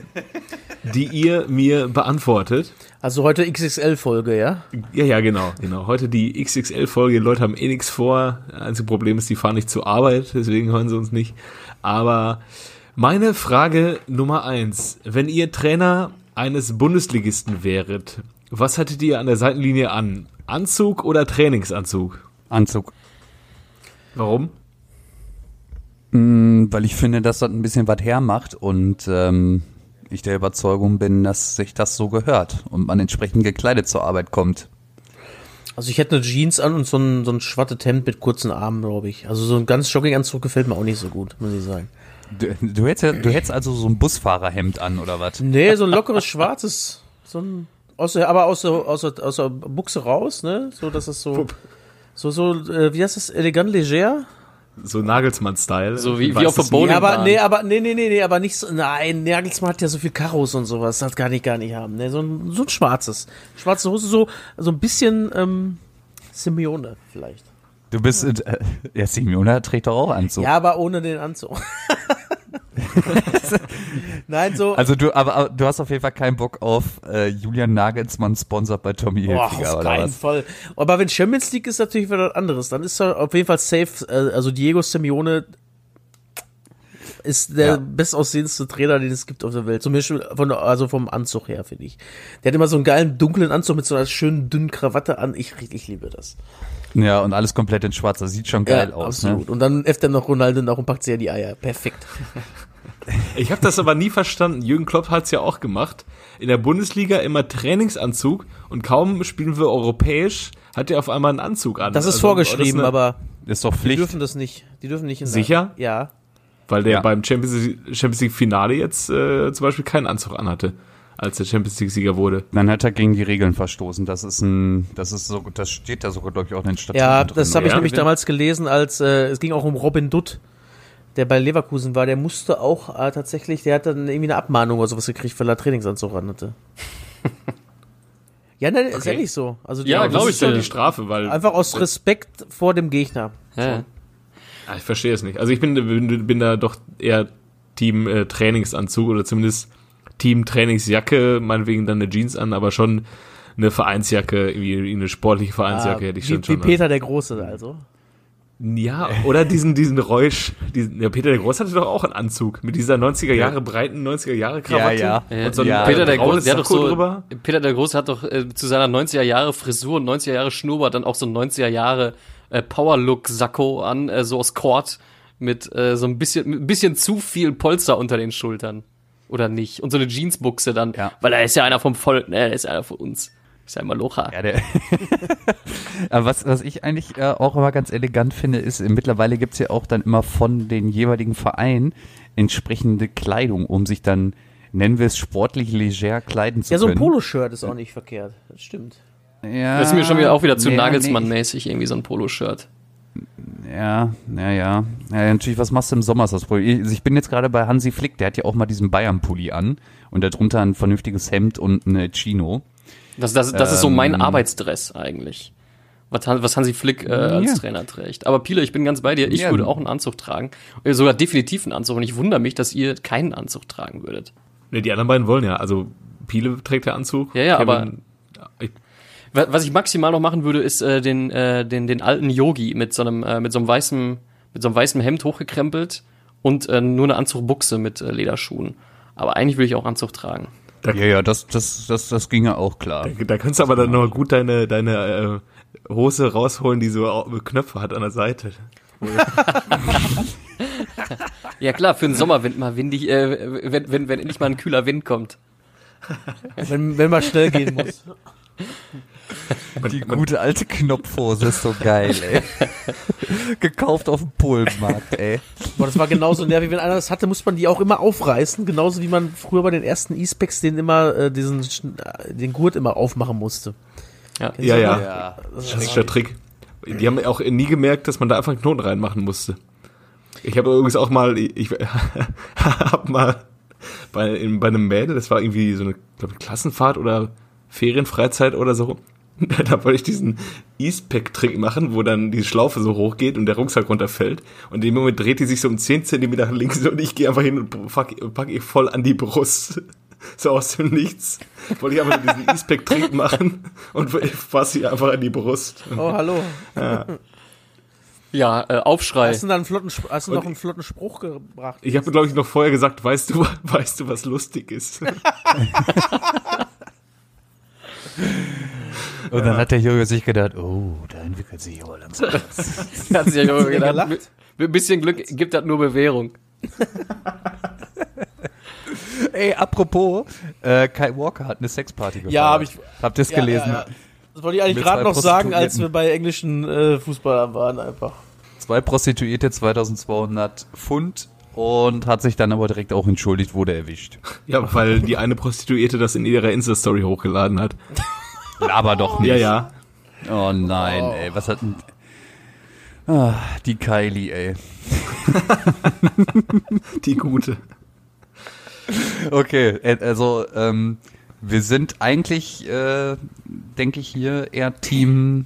die ihr mir beantwortet. Also heute XXL-Folge, ja? Ja, ja, genau, genau. Heute die XXL-Folge. Die Leute haben eh nichts vor. Das einzige Problem ist, die fahren nicht zur Arbeit, deswegen hören sie uns nicht. Aber meine Frage Nummer eins. Wenn ihr Trainer eines Bundesligisten wäret, was hättet ihr an der Seitenlinie an? Anzug oder Trainingsanzug? Anzug. Warum? Mm, Weil ich finde, dass das ein bisschen was hermacht und ähm, ich der Überzeugung bin, dass sich das so gehört und man entsprechend gekleidet zur Arbeit kommt. Also ich hätte eine Jeans an und so ein, so ein schwattes Hemd mit kurzen Armen, glaube ich. Also so ein ganz Jogginganzug gefällt mir auch nicht so gut, muss ich sagen. Du, du, hättest, du hättest also so ein Busfahrerhemd an oder was? Nee, so ein lockeres schwarzes, so ein, aus der, aber aus der, aus der, aus der Buchse raus, ne? So, dass es so, so, so, äh, wie heißt das, elegant leger? So Nagelsmann-Style. So wie- wie auf der Lied. Bowling- Ja, aber, nee, aber, nee, nee, nee, nee, aber nicht so, nein, Nagelsmann hat ja so viel Karos und sowas, das kann ich gar nicht haben, ne? So ein, so ein schwarzes. Schwarze Hose, so, so ein bisschen, ähm, Simeone vielleicht. Du bist, äh, ja, Simeone trägt doch auch Anzug. Ja, aber ohne den Anzug. <laughs> <laughs> Nein, so. Also du, aber, aber du hast auf jeden Fall keinen Bock auf äh, Julian Nagelsmann sponsert bei Tommy Boah, Hilfiger auf oder keinen was? Fall. Aber wenn Champions League ist, natürlich wieder was anderes. Dann ist er auf jeden Fall safe. Äh, also Diego Simeone ist der Ja. bestaussehendste Trainer, den es gibt auf der Welt. Zum Beispiel von, also vom Anzug her, finde ich. Der hat immer so einen geilen dunklen Anzug mit so einer schönen dünnen Krawatte an. Ich, ich liebe das. Ja, und alles komplett in schwarz. Das sieht schon geil aus. Ne? absolut. Und dann äfft er noch Ronaldo nach und packt sie ja die Eier. Perfekt. <laughs> Ich habe das aber nie verstanden. Jürgen Klopp hat's ja auch gemacht. In der Bundesliga immer Trainingsanzug und kaum spielen wir europäisch, hat er auf einmal einen Anzug an. Das ist Also, vorgeschrieben, das eine- aber Ist doch die Pflicht. dürfen das nicht. Die dürfen nicht in der- Sicher? Ja. Weil der Ja. beim Champions League, Champions League Finale jetzt äh, zum Beispiel keinen Anzug anhatte. Als der Champions League-Sieger wurde. Dann hat er gegen die Regeln verstoßen. Das ist ein, das ist so, das steht da sogar, glaube ich, auch in den Statuten Ja, drin, das habe ich oder? nämlich damals gelesen, als äh, es ging auch um Robin Dutt, der bei Leverkusen war. Der musste auch äh, tatsächlich, der hat dann irgendwie eine Abmahnung oder sowas gekriegt, weil er Trainingsanzug an hatte. <laughs> ja, nein, ist Okay. ehrlich so. Also die Ja, haben- glaub das ich ist ja dir. die Strafe, weil Einfach aus Respekt vor dem Gegner. Ja. Ah, ich verstehe es nicht. Also ich bin, bin, bin da doch eher Team äh, Trainingsanzug oder zumindest Team Trainingsjacke, meinetwegen dann eine Jeans an, aber schon eine Vereinsjacke, irgendwie eine sportliche Vereinsjacke Ah, hätte ich wie, schon wie schon. Peter der Große also. Ja, oder diesen, diesen Räusch, diesen, ja, Peter der Groß hatte doch auch einen Anzug mit dieser 90er Jahre breiten 90er Jahre Krawatte Ja, Ja, und so ein ja. Peter der Große, der hat doch so, drüber. Peter der Große hat doch äh, zu seiner 90er Jahre Frisur und 90er Jahre Schnurrbart dann auch so ein 90er Jahre äh, Power-Look Sakko an, äh, so aus Kord mit äh, so ein bisschen, ein bisschen zu viel Polster unter den Schultern. Oder nicht? Und so eine Jeansbuchse dann, Ja. weil er ist ja einer vom Volk, ne, er ist ja einer von uns. Ist ja immer Locha. Ja, der <laughs> Aber was, was ich eigentlich äh, auch immer ganz elegant finde, ist, äh, mittlerweile gibt's ja auch dann immer von den jeweiligen Vereinen entsprechende Kleidung, um sich dann, nennen wir es, sportlich leger kleiden zu Ja, so ein können. Poloshirt ist auch nicht verkehrt. Das stimmt. Ja, Das ist mir schon wieder auch wieder zu nee, Nagelsmann-mäßig, irgendwie so ein Poloshirt. Nee, ja, ja, ja. Ja, natürlich, was machst du im Sommer, ist das Problem. Also ich bin jetzt gerade bei Hansi Flick, der hat ja auch mal diesen Bayern-Pulli an und darunter ein vernünftiges Hemd und eine Chino. Das, das, das ist so mein Ähm. Arbeitsdress eigentlich. Was, was Hansi Flick äh, als Ja. Trainer trägt. Aber Pile, ich bin ganz bei dir. Ich Ja. würde auch einen Anzug tragen. Sogar definitiv einen Anzug. Und ich wundere mich, dass ihr keinen Anzug tragen würdet. Ne, die anderen beiden wollen ja. Also Piele trägt der Anzug. Ja, ja, Kevin- aber- Was ich maximal noch machen würde, ist äh, den, äh, den, den alten Yogi mit so einem, äh, mit so einem weißen, mit so einem weißen Hemd hochgekrempelt und äh, nur eine Anzugbuchse mit äh, Lederschuhen. Aber eigentlich würde ich auch Anzug tragen. Ja, ja, das, das, das, das ginge auch klar. da kannst du aber dann noch gut deine, deine äh, Hose rausholen, die so Knöpfe hat an der Seite. Ja klar, für den Sommer, wenn mal windig, äh, wenn, wenn, wenn endlich mal ein kühler Wind kommt. Wenn, wenn man schnell gehen muss. <laughs> <laughs> Die gute alte Knopfhose ist so geil, ey. <laughs> Gekauft auf dem Polenmarkt, ey. Boah, das war genauso nervig. Wenn einer das hatte, muss man die auch immer aufreißen. Genauso wie man früher bei den ersten E-Specs den immer, äh, diesen, äh, den Gurt immer aufmachen musste. Ja, ja. noch? Ja. Klassischer Trick. Die haben auch nie gemerkt, dass man da einfach einen Knoten reinmachen musste. Ich habe übrigens auch mal, ich <laughs> habe mal bei, in, bei einem Mädel, das war irgendwie so eine glaub, ich, Klassenfahrt oder Ferienfreizeit oder so. <laughs> Da wollte ich diesen E-Spec-Trick machen, wo dann die Schlaufe so hoch geht und der Rucksack runterfällt. Und in dem Moment dreht die sich so um 10 Zentimeter nach links und ich gehe einfach hin und pack, pack ihr voll an die Brust. <laughs> So aus dem Nichts. Wollte ich einfach diesen E-Spec-Trick <laughs> machen und fasse sie einfach an die Brust. Oh, hallo. Ja, äh, Aufschrei. Hast du, da einen flotten, hast du noch einen flotten Spruch gebracht? Ich habe, glaube ich, noch vorher gesagt, weißt du, weißt du, was lustig ist? Und dann hat der Junge sich gedacht, oh, da entwickelt sich aber langsam <laughs> was. Hat sich ja Junge gedacht, mit, mit ein bisschen Glück gibt das nur Bewährung. <laughs> Ey, apropos, äh, Kai Walker hat eine Sexparty gefeiert. Ja, hab ich- Habt ihr es Ja, gelesen? ja, ja. Das wollte ich eigentlich gerade noch sagen, als wir bei englischen äh, Fußballern waren einfach. Zwei Prostituierte, 2200 Pfund und hat sich dann aber direkt auch entschuldigt, wurde erwischt. <laughs> Ja, weil die eine Prostituierte das in ihrer Insta-Story hochgeladen hat. Aber doch nicht. Ja, ja. Oh nein, ey, was hat denn... Ah, die Kylie, ey. <laughs> Die gute. Okay, äh, also ähm, wir sind eigentlich, äh, denke ich hier, eher Team,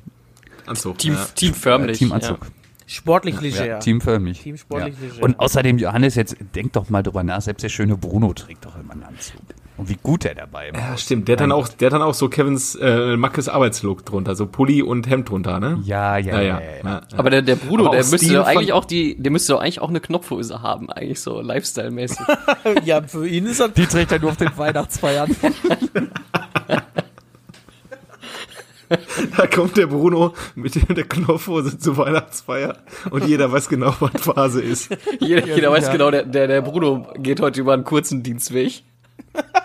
Anzug. Team, ja. Team förmlich. äh, Team Anzug. Sportlich leger. Ja, Team förmlich. Team sportlich ja. leger. Und außerdem, Johannes, jetzt denk doch mal drüber nach, selbst der schöne Bruno trägt doch immer einen Anzug. Und wie gut er dabei war. Ja, stimmt. Der hat dann auch, der hat dann auch so Kevins äh, Mackes Arbeitslook drunter, so Pulli und Hemd drunter, ne? Ja, ja, Ja, ja. ja. ja, ja. Aber der, der Bruno, Aber der müsste doch eigentlich auch die, der müsste doch eigentlich auch eine Knopfhose haben, eigentlich so Lifestyle-mäßig. <laughs> ja, für ihn ist das. Die trägt er nur auf den Weihnachtsfeiern. <laughs> <laughs> Da kommt der Bruno mit der Knopfhose zur Weihnachtsfeier und jeder weiß genau, was Phase ist. jeder jeder weiß ja. genau, der, der, der Bruno geht heute über einen kurzen Dienstweg. <laughs>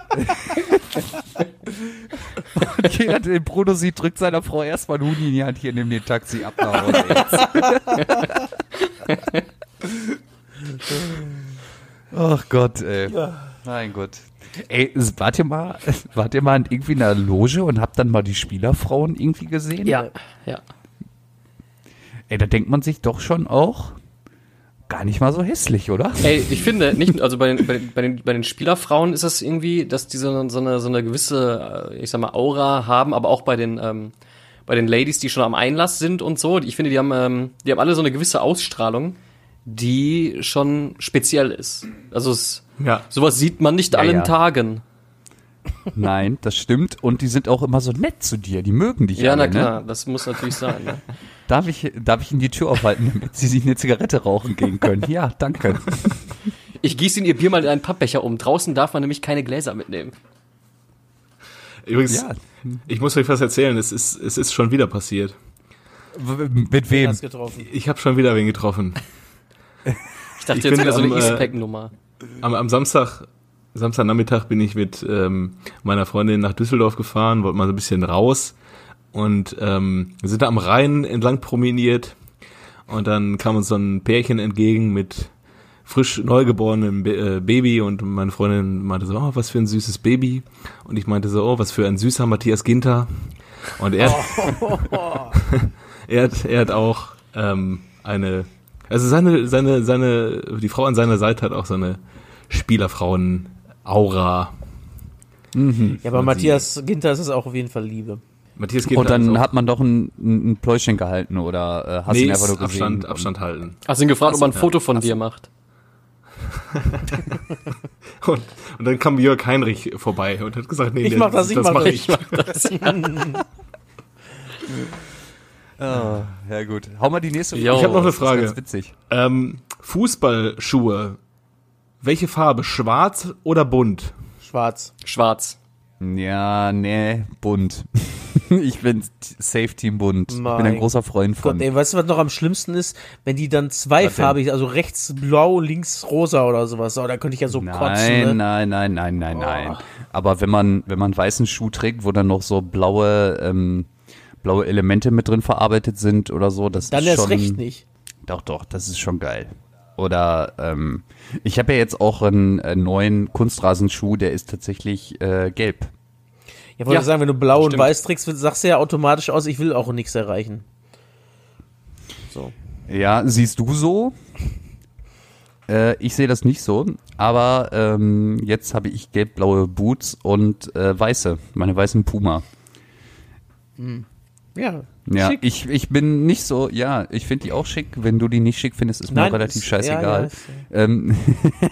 Jeder, der den Bruno sieht, drückt seiner Frau erstmal einen Huni in die Hand, hier, nimm den Taxi ab nach Hause jetzt. <laughs> Ach Gott, ey. Mein Gott. Ey, wart ihr mal, <laughs> wart ihr mal in irgendwie einer Loge und habt dann mal die Spielerfrauen irgendwie gesehen? Ja, ja. Ey, da denkt man sich doch schon auch gar nicht mal so hässlich, oder? Ey, ich finde, nicht, also bei den, bei, den- bei, den, bei den Spielerfrauen ist das irgendwie, dass die so, so, eine, so eine gewisse, äh, ich sag mal, Aura haben, aber auch bei den, ähm, bei den Ladies, die schon am Einlass sind und so. Ich finde, die haben, ähm, die haben alle so eine gewisse Ausstrahlung, die schon speziell ist. Also es, Ja. sowas sieht man nicht Ja, allen ja. Tagen. Nein, das stimmt. Und die sind auch immer so nett zu dir. Die mögen dich Ja, alle, na klar, Ne? das muss natürlich sein. Ne? <laughs> Darf ich, darf ich ihnen die Tür aufhalten, damit sie sich eine Zigarette rauchen gehen können? Ja, danke. <laughs> Ich gieße in ihr Bier mal in einen Pappbecher um. Draußen darf man nämlich keine Gläser mitnehmen. Übrigens, Ja. ich muss euch was erzählen. Es ist, es ist schon wieder passiert. W- Mit wem? Ich habe schon wieder wen getroffen. Ich dachte Ich jetzt bin wieder so eine äh, Eastpack-Nummer. Am, am Samstag, Samstagnachmittag bin ich mit ähm, meiner Freundin nach Düsseldorf gefahren, wollte mal so ein bisschen raus. Und ähm, wir sind da am Rhein entlang promeniert. Und dann kam uns so ein Pärchen entgegen mit frisch neugeborenem äh, Baby. Und meine Freundin meinte so, oh, was für ein süßes Baby. Und ich meinte so, oh, was für ein süßer Matthias Ginter. Und er, <laughs> er hat, er hat auch ähm, eine, also seine, seine, seine, die Frau an seiner Seite hat auch so eine Spielerfrauen-Aura. Ja, aber Matthias Ginter ist es auch auf jeden Fall Liebe. Matthias Ginter Und dann hat man doch ein, ein Pläuschen gehalten oder äh, hast nee, ihn einfach nur gesehen? Abstand, Abstand halten. Hast ihn gefragt, ob er ein Foto von dir macht? <laughs> Und, und dann kam Jörg Heinrich vorbei und hat gesagt, nee, Ich mach das, ich mach mach das. ich. <laughs> Ah, ja gut. Hau mal die nächste Jo. Ich hab noch eine Das ist Frage. Ganz witzig. Ähm, Fußballschuhe. Welche Farbe? Schwarz oder bunt? Schwarz. Schwarz. Ja, nee, bunt. <laughs> ich bin Safe Team bunt. ich bin ein Mein großer Freund von. Gott, ey, weißt du, was noch am schlimmsten ist? Wenn die dann zweifarbig, also rechts blau, links rosa oder sowas. Oh, da könnte ich ja so nein, kotzen. Ne? nein, nein, nein, nein, nein. Aber wenn man, wenn man einen weißen Schuh trägt, wo dann noch so blaue, ähm, blaue Elemente mit drin verarbeitet sind oder so, das Dann ist erst schon. recht nicht. Doch, doch, das ist schon geil. Oder ähm, ich habe ja jetzt auch einen, äh, neuen Kunstrasenschuh, der ist tatsächlich äh, gelb. Ja, wollte Ja, sagen, wenn du blau und stimmt. weiß trägst, sagst du ja automatisch aus, ich will auch nichts erreichen. So. Ja, siehst du so? Äh, ich sehe das nicht so, aber ähm, jetzt habe ich gelb-blaue Boots und äh, weiße, meine weißen Puma. Ja. Ja, schick. ich, ich bin nicht so, ja, ich finde die auch schick. Wenn du die nicht schick findest, ist mir Nein, auch relativ ist- scheißegal. ja, ja, ähm,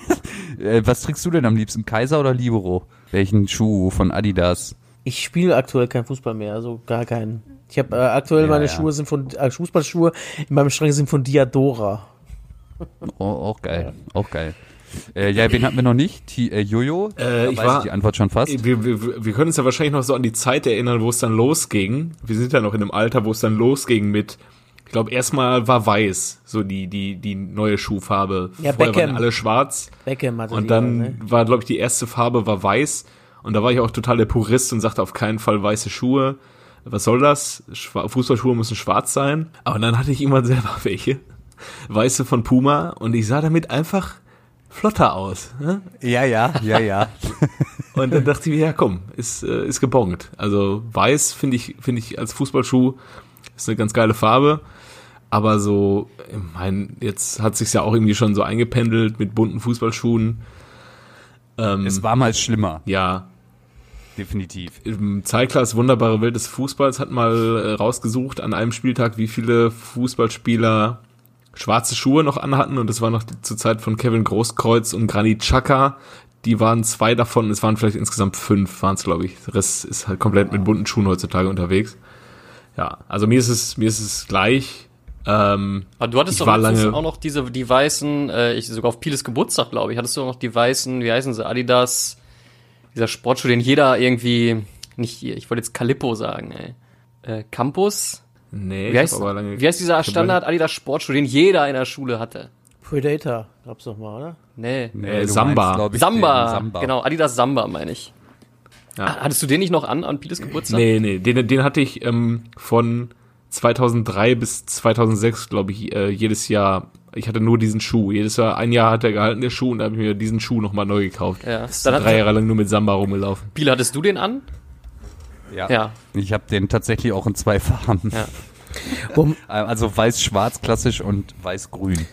<laughs> äh, was trägst du denn am liebsten, Kaiser oder Libero? Welchen Schuh von Adidas? Ich spiele aktuell kein Fußball mehr, also gar keinen. Ich habe äh, aktuell Ja, meine. Schuhe sind von äh, Fußballschuhe in meinem Schrank sind von Diadora. Oh, auch geil, auch geil. Äh, ja, wen hatten wir noch nicht? T äh, Jojo? Äh, Da ich weiß war- ich die Antwort schon fast. Wir, wir, wir können uns ja wahrscheinlich noch so an die Zeit erinnern, wo es dann losging. Wir sind ja noch in einem Alter, wo es dann losging mit, ich glaube, erstmal war weiß, so die, die, die neue Schuhfarbe. Ja, Vorher Beckham. waren alle schwarz. Beckham hatte Und dann ne? war, glaube ich, die erste Farbe war weiß. Und da war ich auch total der Purist und sagte auf keinen Fall weiße Schuhe. Was soll das? Schwa Fußballschuhe müssen schwarz sein. Aber dann hatte ich irgendwann selber <laughs> welche. Weiße von Puma. Und ich sah damit einfach flotter aus. Ne? Ja, ja, ja, ja. <laughs> Und dann dachte ich mir, ja komm, ist, äh, ist gebongt. Also weiß finde ich, finde ich als Fußballschuh ist eine ganz geile Farbe. Aber so, ich mein, jetzt hat sich's ja auch irgendwie schon so eingependelt mit bunten Fußballschuhen. Ähm, es war mal schlimmer, ja, definitiv. im Zeitglas Wunderbare Welt des Fußballs hat mal äh, rausgesucht an einem Spieltag, wie viele Fußballspieler schwarze Schuhe noch anhatten. Und das war noch die, zur Zeit von Kevin Großkreuz und Granit Xhaka. Die waren zwei davon, es waren vielleicht insgesamt fünf, waren es, glaube ich. Der Rest ist halt komplett mit bunten Schuhen heutzutage unterwegs. Ja, also mir ist es, mir ist es gleich. Ähm, Aber du hattest doch lange- auch noch diese, die weißen, äh, ich sogar auf Piles Geburtstag, glaube ich, hattest du auch noch die weißen, wie heißen sie, Adidas, dieser Sportschuh, den jeder irgendwie, nicht hier, ich wollte jetzt Calippo sagen, ey. Äh, Campus? Nee, Wie ich heißt, hab aber lange. wie heißt dieser Standard Adidas Sportschuh, den jeder in der Schule hatte? Predator, glaubst du doch mal, oder? Nee. Äh, Samba. ich, Samba. Samba. Genau, Adidas Samba, meine ich. Ja. Ah, Hattest du den nicht noch an, an Piles Geburtstag? Nee, nee, den, den hatte ich ähm, von 2003 bis 2006, glaube ich, äh, jedes Jahr. Ich hatte nur diesen Schuh. Jedes Jahr, ein Jahr hat er gehalten, der Schuh, und da habe ich mir diesen Schuh nochmal neu gekauft. Ja. Dann drei Jahre lang nur mit Samba rumgelaufen. Biel, hattest du den an? Ja. ja. Ich habe den tatsächlich auch in zwei Farben. Ja. also weiß-schwarz klassisch und weiß-grün.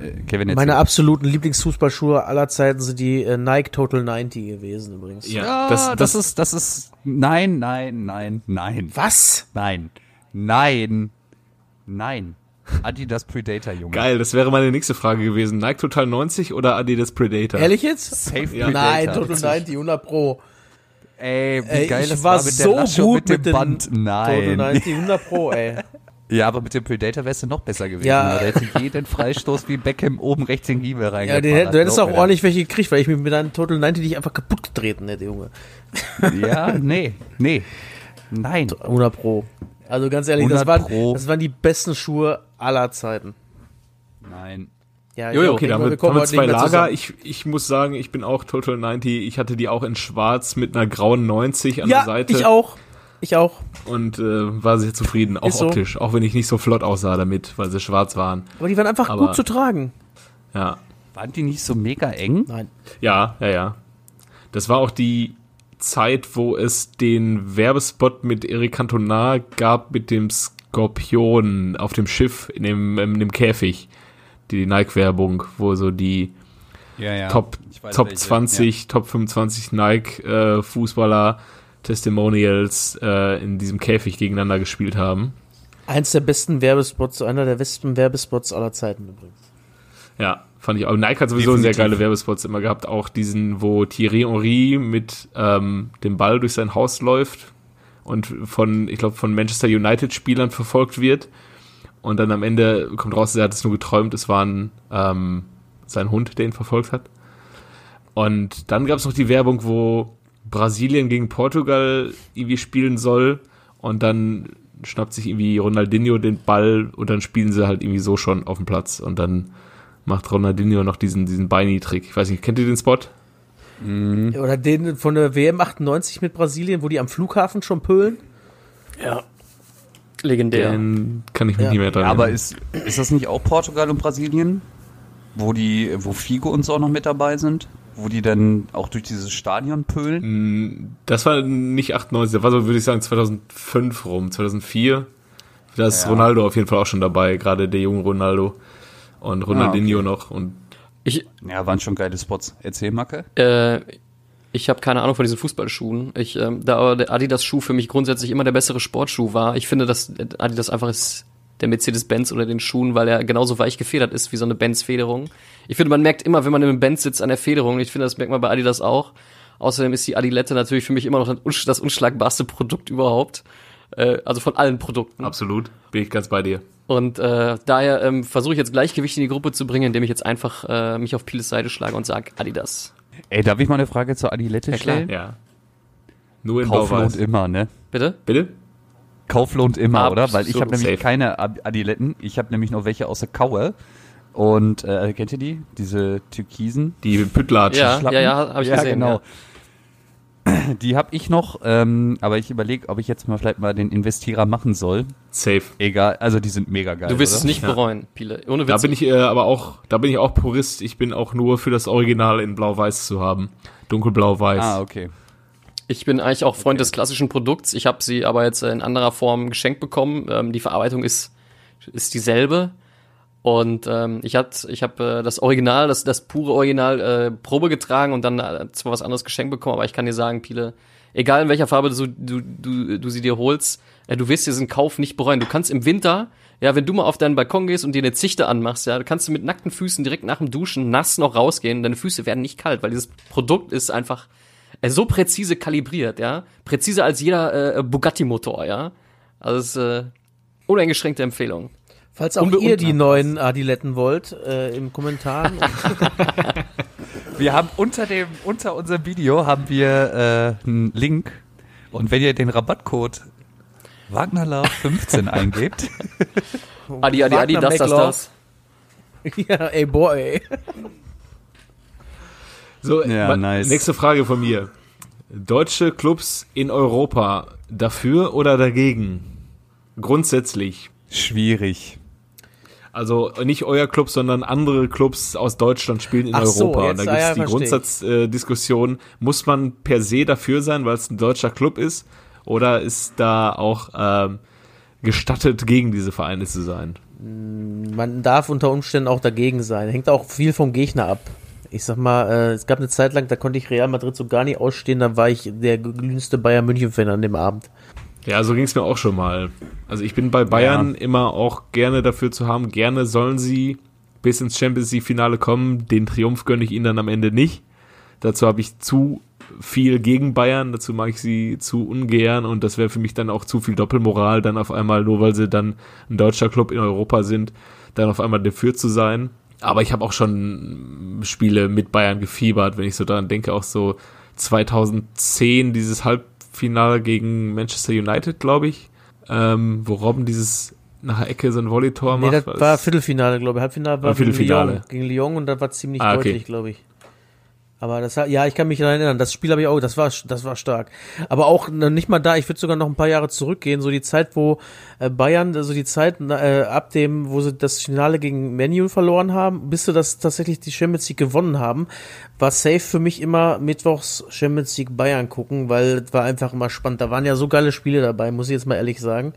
Äh, Kevin, Meine absoluten Lieblingsfußballschuhe aller Zeiten sind die äh, Nike Total 90 gewesen übrigens. Ja, ja das, das, das, ist, das ist, nein, nein, nein, nein. Was? Nein, nein, nein. Adidas Predator, Junge. Geil, das wäre meine nächste Frage gewesen. Nike Total 90 oder Adidas Predator? Ehrlich jetzt? Safe ja. Predator. Nein, Total 90, 100 Pro. Ey, wie ey, geil ich das war, war mit so der gut mit dem mit Band. Nein. Total 90, 100 Pro, ey. <laughs> Ja, aber mit dem Predator wärst du noch besser gewesen. Ja. Der hätte jeden Freistoß wie Beckham oben rechts in Giebel reingepackt. Ja, du hättest auch ordentlich welche gekriegt, weil ich mir mit einem Total 90 dich einfach kaputt getreten hätte, Junge. Ja, nee, nee. Nein. 100 Pro. Also ganz ehrlich, das waren, das waren die besten Schuhe aller Zeiten. Nein. Ja, Jojo, okay, damit wir kommen wir zwei Lager. Ich, ich muss sagen, ich bin auch Total 90. Ich hatte die auch in schwarz mit einer grauen 90 an ja, der Seite. ich auch. Ich auch. Und äh, war sehr zufrieden, auch so. optisch. Auch wenn ich nicht so flott aussah damit, weil sie schwarz waren. Aber die waren einfach Aber, gut zu tragen. Ja. Waren die nicht so mega eng? Nein. Ja, ja, ja. Das war auch die Zeit, wo es den Werbespot mit Eric Cantona gab mit dem Skorpion auf dem Schiff in dem, in dem Käfig. Die Nike-Werbung, wo so die ja, ja. Top, Top welche. 20, ja. Top 25 Nike-Fußballer äh, Testimonials äh, in diesem Käfig gegeneinander gespielt haben. Eins der besten Werbespots, einer der besten Werbespots aller Zeiten übrigens. Ja, fand ich auch. Nike hat sowieso Definitiv. sehr geile Werbespots immer gehabt. Auch diesen, wo Thierry Henry mit ähm, dem Ball durch sein Haus läuft und von, ich glaube, von Manchester United Spielern verfolgt wird. Und dann am Ende kommt raus, er hat es nur geträumt, es war ein, ähm, sein Hund, der ihn verfolgt hat. Und dann gab es noch die Werbung, wo Brasilien gegen Portugal irgendwie spielen soll und dann schnappt sich irgendwie Ronaldinho den Ball und dann spielen sie halt irgendwie so schon auf dem Platz und dann macht Ronaldinho noch diesen, diesen Beini-Trick. Ich weiß nicht, kennt ihr den Spot? Mhm. Oder den von der WM 98 mit Brasilien, wo die am Flughafen schon pölen? Ja. Legendär. Den kann ich mich ja. nicht mehr dran ja, Aber ist, ist das nicht auch Portugal und Brasilien? Wo die, wo Figo und so auch noch mit dabei sind? wo die dann auch durch dieses Stadion pölen? Mm, das war nicht 98, das war so, würde ich sagen, 2005 rum, 2004. Da ist ja. Ronaldo auf jeden Fall auch schon dabei, gerade der junge Ronaldo und Ronaldinho ah, okay. noch und ich, ja, waren schon geile Spots. Erzähl, Macke. Äh, ich habe keine Ahnung von diesen Fußballschuhen. Ich, ähm, da der Adidas-Schuh für mich grundsätzlich immer der bessere Sportschuh war. Ich finde, dass Adidas einfach ist der Mercedes-Benz oder den Schuhen, weil er genauso weich gefedert ist wie so eine Benz-Federung. Ich finde, man merkt immer, wenn man im Benz sitzt, an der Federung. Ich finde, das merkt man bei Adidas auch. Außerdem ist die Adilette natürlich für mich immer noch das unschlagbarste Produkt überhaupt. Äh, also von allen Produkten. Absolut, bin ich ganz bei dir. Und äh, daher ähm, versuche ich jetzt Gleichgewicht in die Gruppe zu bringen, indem ich jetzt einfach äh, mich auf Piles Seite schlage und sage Adidas. Ey, darf ich mal eine Frage zur Adilette ja, stellen? Ja. Nur in Kaufland immer, ne? Bitte? Bitte? Kauf lohnt immer, Absolut oder? Weil ich habe nämlich keine Adiletten. Ich habe nämlich noch welche aus der Kaue. Und äh, kennt ihr die? Diese türkisen? Die Püttlatschen. Ja, ja, ja, habe ich ja, gesehen. Genau. Ja. <clears throat> Die habe ich noch, ähm, aber ich überlege, ob ich jetzt mal vielleicht mal den Investierer machen soll. Safe. Egal, also die sind mega geil. Du wirst oder? es nicht bereuen, Pile. Ohne Witz. Da bin ich äh, aber auch, da bin ich auch Purist. Ich bin auch nur für das Original in Blau-Weiß zu haben. Dunkelblau-Weiß. Ah, okay. Ich bin eigentlich auch Freund okay. des klassischen Produkts. Ich habe sie aber jetzt in anderer Form geschenkt bekommen. Ähm, die Verarbeitung ist, ist dieselbe. Und ähm, ich hatte, ich habe äh, das Original, das, das pure Original äh, Probe getragen und dann äh, zwar was anderes geschenkt bekommen, aber ich kann dir sagen, Pile, egal in welcher Farbe du, du, du, du sie dir holst, äh, du wirst diesen Kauf nicht bereuen. Du kannst im Winter, ja, wenn du mal auf deinen Balkon gehst und dir eine Zichte anmachst, ja, kannst du mit nackten Füßen direkt nach dem Duschen nass noch rausgehen. Deine Füße werden nicht kalt, weil dieses Produkt ist einfach äh, so präzise kalibriert, ja. Präziser als jeder äh, Bugatti-Motor, ja. Also es ist äh, uneingeschränkte Empfehlung. Falls auch Unbe ihr die neuen Adiletten wollt, äh, im Kommentar. <laughs> wir haben unter dem, unter unserem Video haben wir äh, einen Link und wenn ihr den Rabattcode Wagnerlauf15 <laughs> eingebt. Adi, Adi, Adi, das, das, das. <laughs> Ja, ey, boy. So, ja, nice. nächste Frage von mir. Deutsche Clubs in Europa, dafür oder dagegen? grundsätzlich. Schwierig. Also nicht euer Club, sondern andere Clubs aus Deutschland spielen in Ach so, Europa. jetzt- und da ah gibt es ja, die. Grundsatzdiskussion, muss man per se dafür sein, weil es ein deutscher Club ist? Oder ist da auch ähm, gestattet, gegen diese Vereine zu sein? Man darf unter Umständen auch dagegen sein. Hängt auch viel vom Gegner ab. Ich sag mal, äh, es gab eine Zeit lang, da konnte ich Real Madrid so gar nicht ausstehen, da war ich der glühendste Bayern München-Fan an dem Abend. Ja, so ging es mir auch schon mal. Also ich bin bei Bayern immer auch gerne dafür zu haben. Gerne sollen sie bis ins Champions League Finale kommen. Den Triumph gönne ich ihnen dann am Ende nicht. Dazu habe ich zu viel gegen Bayern. Dazu mag ich sie zu ungern und das wäre für mich dann auch zu viel Doppelmoral, dann auf einmal nur weil sie dann ein deutscher Club in Europa sind, dann auf einmal dafür zu sein. Aber ich habe auch schon Spiele mit Bayern gefiebert, wenn ich so daran denke, auch so 2010 dieses Halbfinale gegen Manchester United, glaube ich, ähm, wo Robben dieses nach der Ecke so ein Volleytor Nee, macht. das war Viertelfinale, glaube ich. Halbfinale war War Viertelfinale. Gegen, Lyon, gegen Lyon und das war ziemlich Ah, okay. deutlich, glaube ich. Aber das ja, ich kann mich daran erinnern. Das Spiel habe ich auch, das war, das war stark. Aber auch noch nicht mal da. Ich würde sogar noch ein paar Jahre zurückgehen. So die Zeit, wo äh, Bayern, also die Zeit äh, ab dem, wo sie das Finale gegen Menu verloren haben, bis sie das tatsächlich die Champions League gewonnen haben, war safe für mich immer mittwochs Champions League Bayern gucken, weil war einfach immer spannend. Da waren ja so geile Spiele dabei, muss ich jetzt mal ehrlich sagen.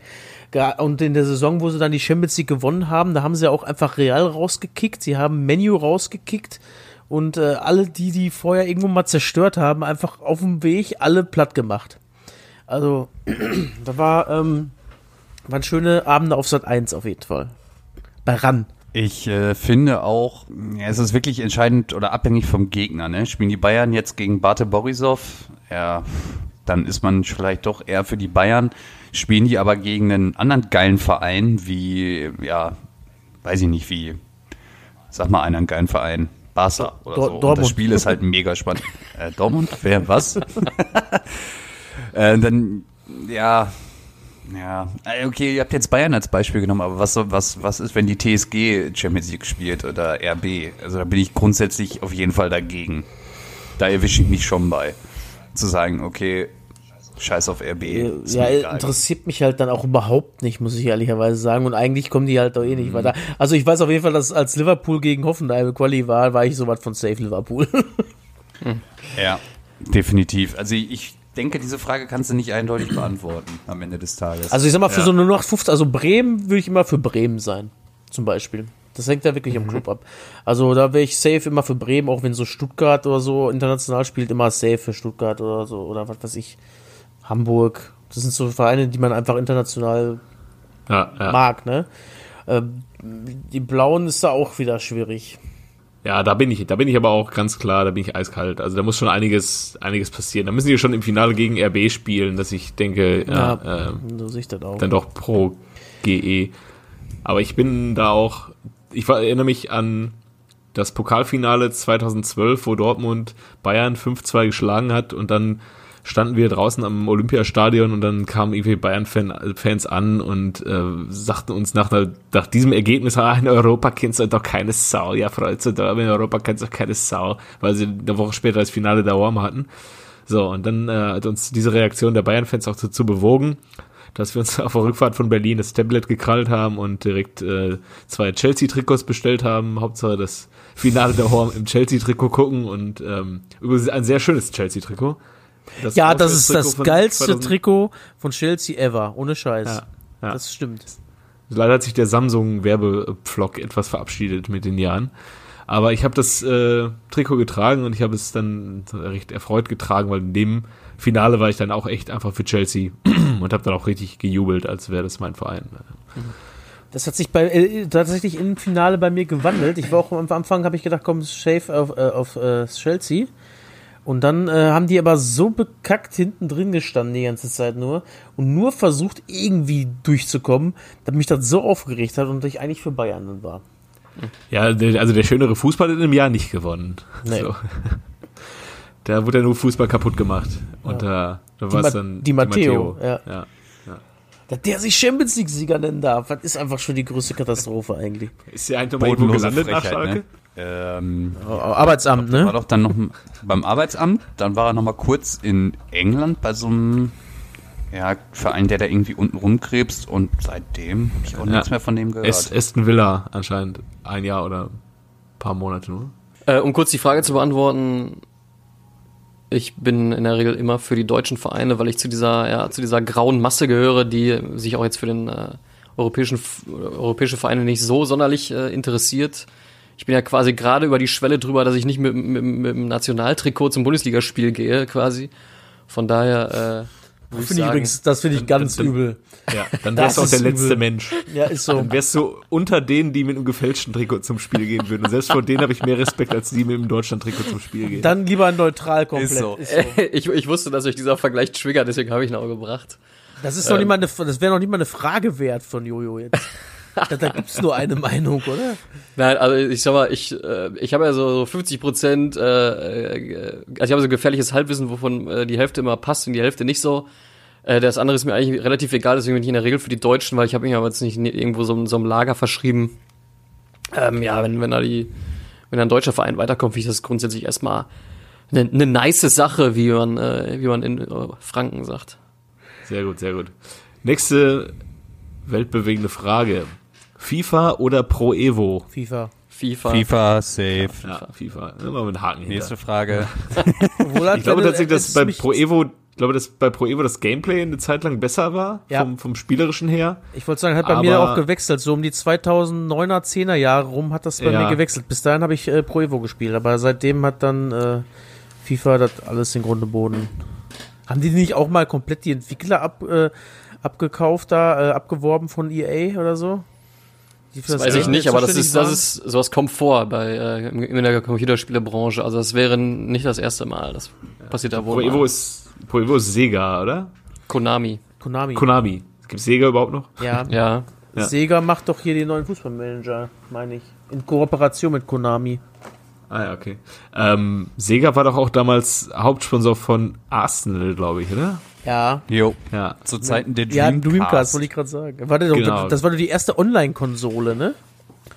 Und in der Saison, wo sie dann die Champions League gewonnen haben, da haben sie auch einfach Real rausgekickt. Sie haben Menu rausgekickt und äh, alle, die die vorher irgendwo mal zerstört haben, einfach auf dem Weg alle platt gemacht. Also, <clears throat> da war, ähm, waren schöne Abende auf Sat 1 auf jeden Fall. Bei RAN. Ich äh, finde auch, ja, es ist wirklich entscheidend oder abhängig vom Gegner. Ne? Spielen die Bayern jetzt gegen Bate Borisov, ja, dann ist man vielleicht doch eher für die Bayern. Spielen die aber gegen einen anderen geilen Verein wie, ja, weiß ich nicht wie, sag mal einen geilen Verein, Barca oder Dor- so. Und Dortmund. das Spiel ist halt mega spannend. <laughs> äh, Dortmund? Wer, was? <laughs> äh, dann, ja, ja, äh, okay, ihr habt jetzt Bayern als Beispiel genommen, aber was, was, was ist, wenn die TSG Champions League spielt oder RB? Also da bin ich grundsätzlich auf jeden Fall dagegen. Da erwische ich mich schon bei. Zu sagen, okay, scheiß auf RB. ist ja, interessiert mich halt dann auch überhaupt nicht, muss ich ehrlicherweise sagen. Und eigentlich kommen die halt doch eh nicht weiter. Also ich weiß auf jeden Fall, dass als Liverpool gegen Hoffenheim Quali war, war ich so was von Safe Liverpool. <laughs> Ja, definitiv. Also ich, denke, diese Frage kannst du nicht eindeutig beantworten am Ende des Tages. Also ich sag mal, für so eine 0815, also Bremen würde ich immer für Bremen sein, zum Beispiel. Das hängt ja wirklich am Club ab. Also da wäre ich safe immer für Bremen, auch wenn so Stuttgart oder so international spielt, immer safe für Stuttgart oder so, oder was weiß ich, Hamburg. Das sind so Vereine, die man einfach international Ja, ja. mag, ne? Ähm, die Blauen ist da auch wieder schwierig. ja, da bin ich, da bin ich aber auch ganz klar, da bin ich eiskalt. Also da muss schon einiges, einiges passieren. Da müssen die schon im Finale gegen RB spielen, dass ich denke, ja, Ja, ähm, so sehe ich das auch. dann doch pro GE. Aber ich bin da auch, ich erinnere mich an das Pokalfinale 2012, wo Dortmund Bayern 5-2 geschlagen hat und dann standen wir draußen am Olympiastadion und dann kamen irgendwie Bayern-Fans an und äh, sagten uns nach, nach diesem Ergebnis, ah, in Europa kennt ihr doch keine Sau. Ja, Freunde, da in Europa kennt ihr doch keine Sau, weil sie eine Woche später das Finale der Warm hatten. So, und dann äh, hat uns diese Reaktion der Bayern-Fans auch dazu bewogen, dass wir uns auf der Rückfahrt von Berlin das Tablet gekrallt haben und direkt äh, zwei Chelsea-Trikots bestellt haben. Hauptsache das Finale der Horm im Chelsea-Trikot gucken und ähm, übrigens ein sehr schönes Chelsea-Trikot. Ja, das ist das geilste 2000 Trikot von Chelsea ever, ohne Scheiß. Ja, ja. Das stimmt. Leider hat sich der Samsung-Werbepflock etwas verabschiedet mit den Jahren. Aber ich habe das äh, Trikot getragen und ich habe es dann recht erfreut getragen, weil in dem Finale war ich dann auch echt einfach für Chelsea <clears throat> und habe dann auch richtig gejubelt, als wäre das mein Verein. Das hat sich bei, äh, tatsächlich im Finale bei mir gewandelt. Ich war auch am Anfang, habe ich gedacht, komm, Shave auf, äh, auf äh, Chelsea. Und dann äh, haben die aber so bekackt hinten drin gestanden die ganze Zeit nur und nur versucht irgendwie durchzukommen, dass mich das so aufgeregt hat und ich eigentlich für Bayern dann war. Ja, also der schönere Fußball hat in einem Jahr nicht gewonnen. Nee. So. <laughs> Da wurde ja nur Fußball kaputt gemacht. Und da, da war es dann Di Matteo, ja. ja. Dass der sich Champions League Sieger nennen darf, das ist einfach schon die größte Katastrophe eigentlich. Ist eigentlich noch mal irgendwo gelandet nach Frechheit, Schalke? ne? Ähm, Arbeitsamt, war ne? doch dann noch beim Arbeitsamt, dann war er noch mal kurz in England bei so einem Ja, für einen, der da irgendwie unten rumkrebst und seitdem habe ich auch Ja. nichts mehr von dem gehört. Aston Villa anscheinend ein Jahr oder ein paar Monate nur. Äh, um kurz die Frage zu beantworten, ich bin in der Regel immer für die deutschen Vereine, weil ich zu dieser, ja, zu dieser grauen Masse gehöre, die sich auch jetzt für den äh, europäischen, F- europäische Vereine nicht so sonderlich äh, interessiert. Ich bin ja quasi gerade über die Schwelle drüber, dass ich nicht mit, mit, mit dem Nationaltrikot zum Bundesligaspiel gehe, quasi. Von daher, äh, ich Finde ich sagen, übrigens, das finde ich ganz dann- übel. Ja, dann Das wärst du auch ist der letzte übel. Mensch. Ja, ist so. Dann wärst du unter denen, die mit einem gefälschten Trikot zum Spiel gehen würden. Und selbst vor denen habe ich mehr Respekt, als die mit dem Deutschland-Trikot zum Spiel gehen. Dann lieber neutral komplett. Ist so. <laughs> ich, ich wusste, dass euch dieser Vergleich triggert, deswegen habe ich ihn auch gebracht. Das ist noch nicht mal eine, das wäre noch nicht mal eine Frage wert von Jojo jetzt. <laughs> <laughs> da da gibt's nur eine Meinung, oder? Nein, also ich sag mal, ich, äh, ich habe ja so so 50 Prozent, äh, äh, also ich habe so gefährliches Halbwissen, wovon äh, die Hälfte immer passt und die Hälfte nicht so. Äh, das andere ist mir eigentlich relativ egal, deswegen bin ich in der Regel für die Deutschen, weil ich habe mich aber jetzt nicht ni- irgendwo so, so einem Lager verschrieben. Ähm, ja, wenn, wenn da die, wenn da ein deutscher Verein weiterkommt, finde ich das grundsätzlich erstmal eine, eine nice Sache, wie man, äh, wie man in äh, Franken sagt. Sehr gut, sehr gut. Nächste weltbewegende Frage. FIFA oder Pro Evo? FIFA. FIFA. FIFA, safe. Ja, FIFA. Immer mit Haken hinter. Nächste Frage. <laughs> Ich glaube tatsächlich, dass bei Pro Evo, ich glaube, dass bei Pro Evo das Gameplay eine Zeit lang besser war, Ja. vom, vom spielerischen her. Ich wollte sagen, hat bei mir Aber- auch gewechselt. So um die 2009er, 10er Jahre rum hat das bei Ja. mir gewechselt. Bis dahin habe ich äh, Pro Evo gespielt, aber seitdem hat dann äh, FIFA das alles in Grunde Boden. Haben die nicht auch mal komplett die Entwickler ab, äh, abgekauft da, äh, abgeworben von EA oder so? Das weiß ich nicht, aber das ist, das ist, sowas kommt vor bei, äh, in der Computerspielebranche. Also das wäre nicht das erste Mal. Das passiert da wohl. Pro Evo mal. ist, Pro Evo ist Sega, oder? Konami. Konami. Konami. Gibt Sega überhaupt noch? ja. <laughs> Ja. Ja. Sega macht doch hier den neuen Fußballmanager, meine ich. In Kooperation mit Konami. Ah ja, okay. Ähm, Sega war doch auch damals Hauptsponsor von Arsenal, glaube ich, oder? Ja. Jo. Ja. Zu Zeiten der Ja, Dreamcast. Dreamcast, wollte ich gerade sagen. War das, Genau. das war doch die erste Online-Konsole, ne?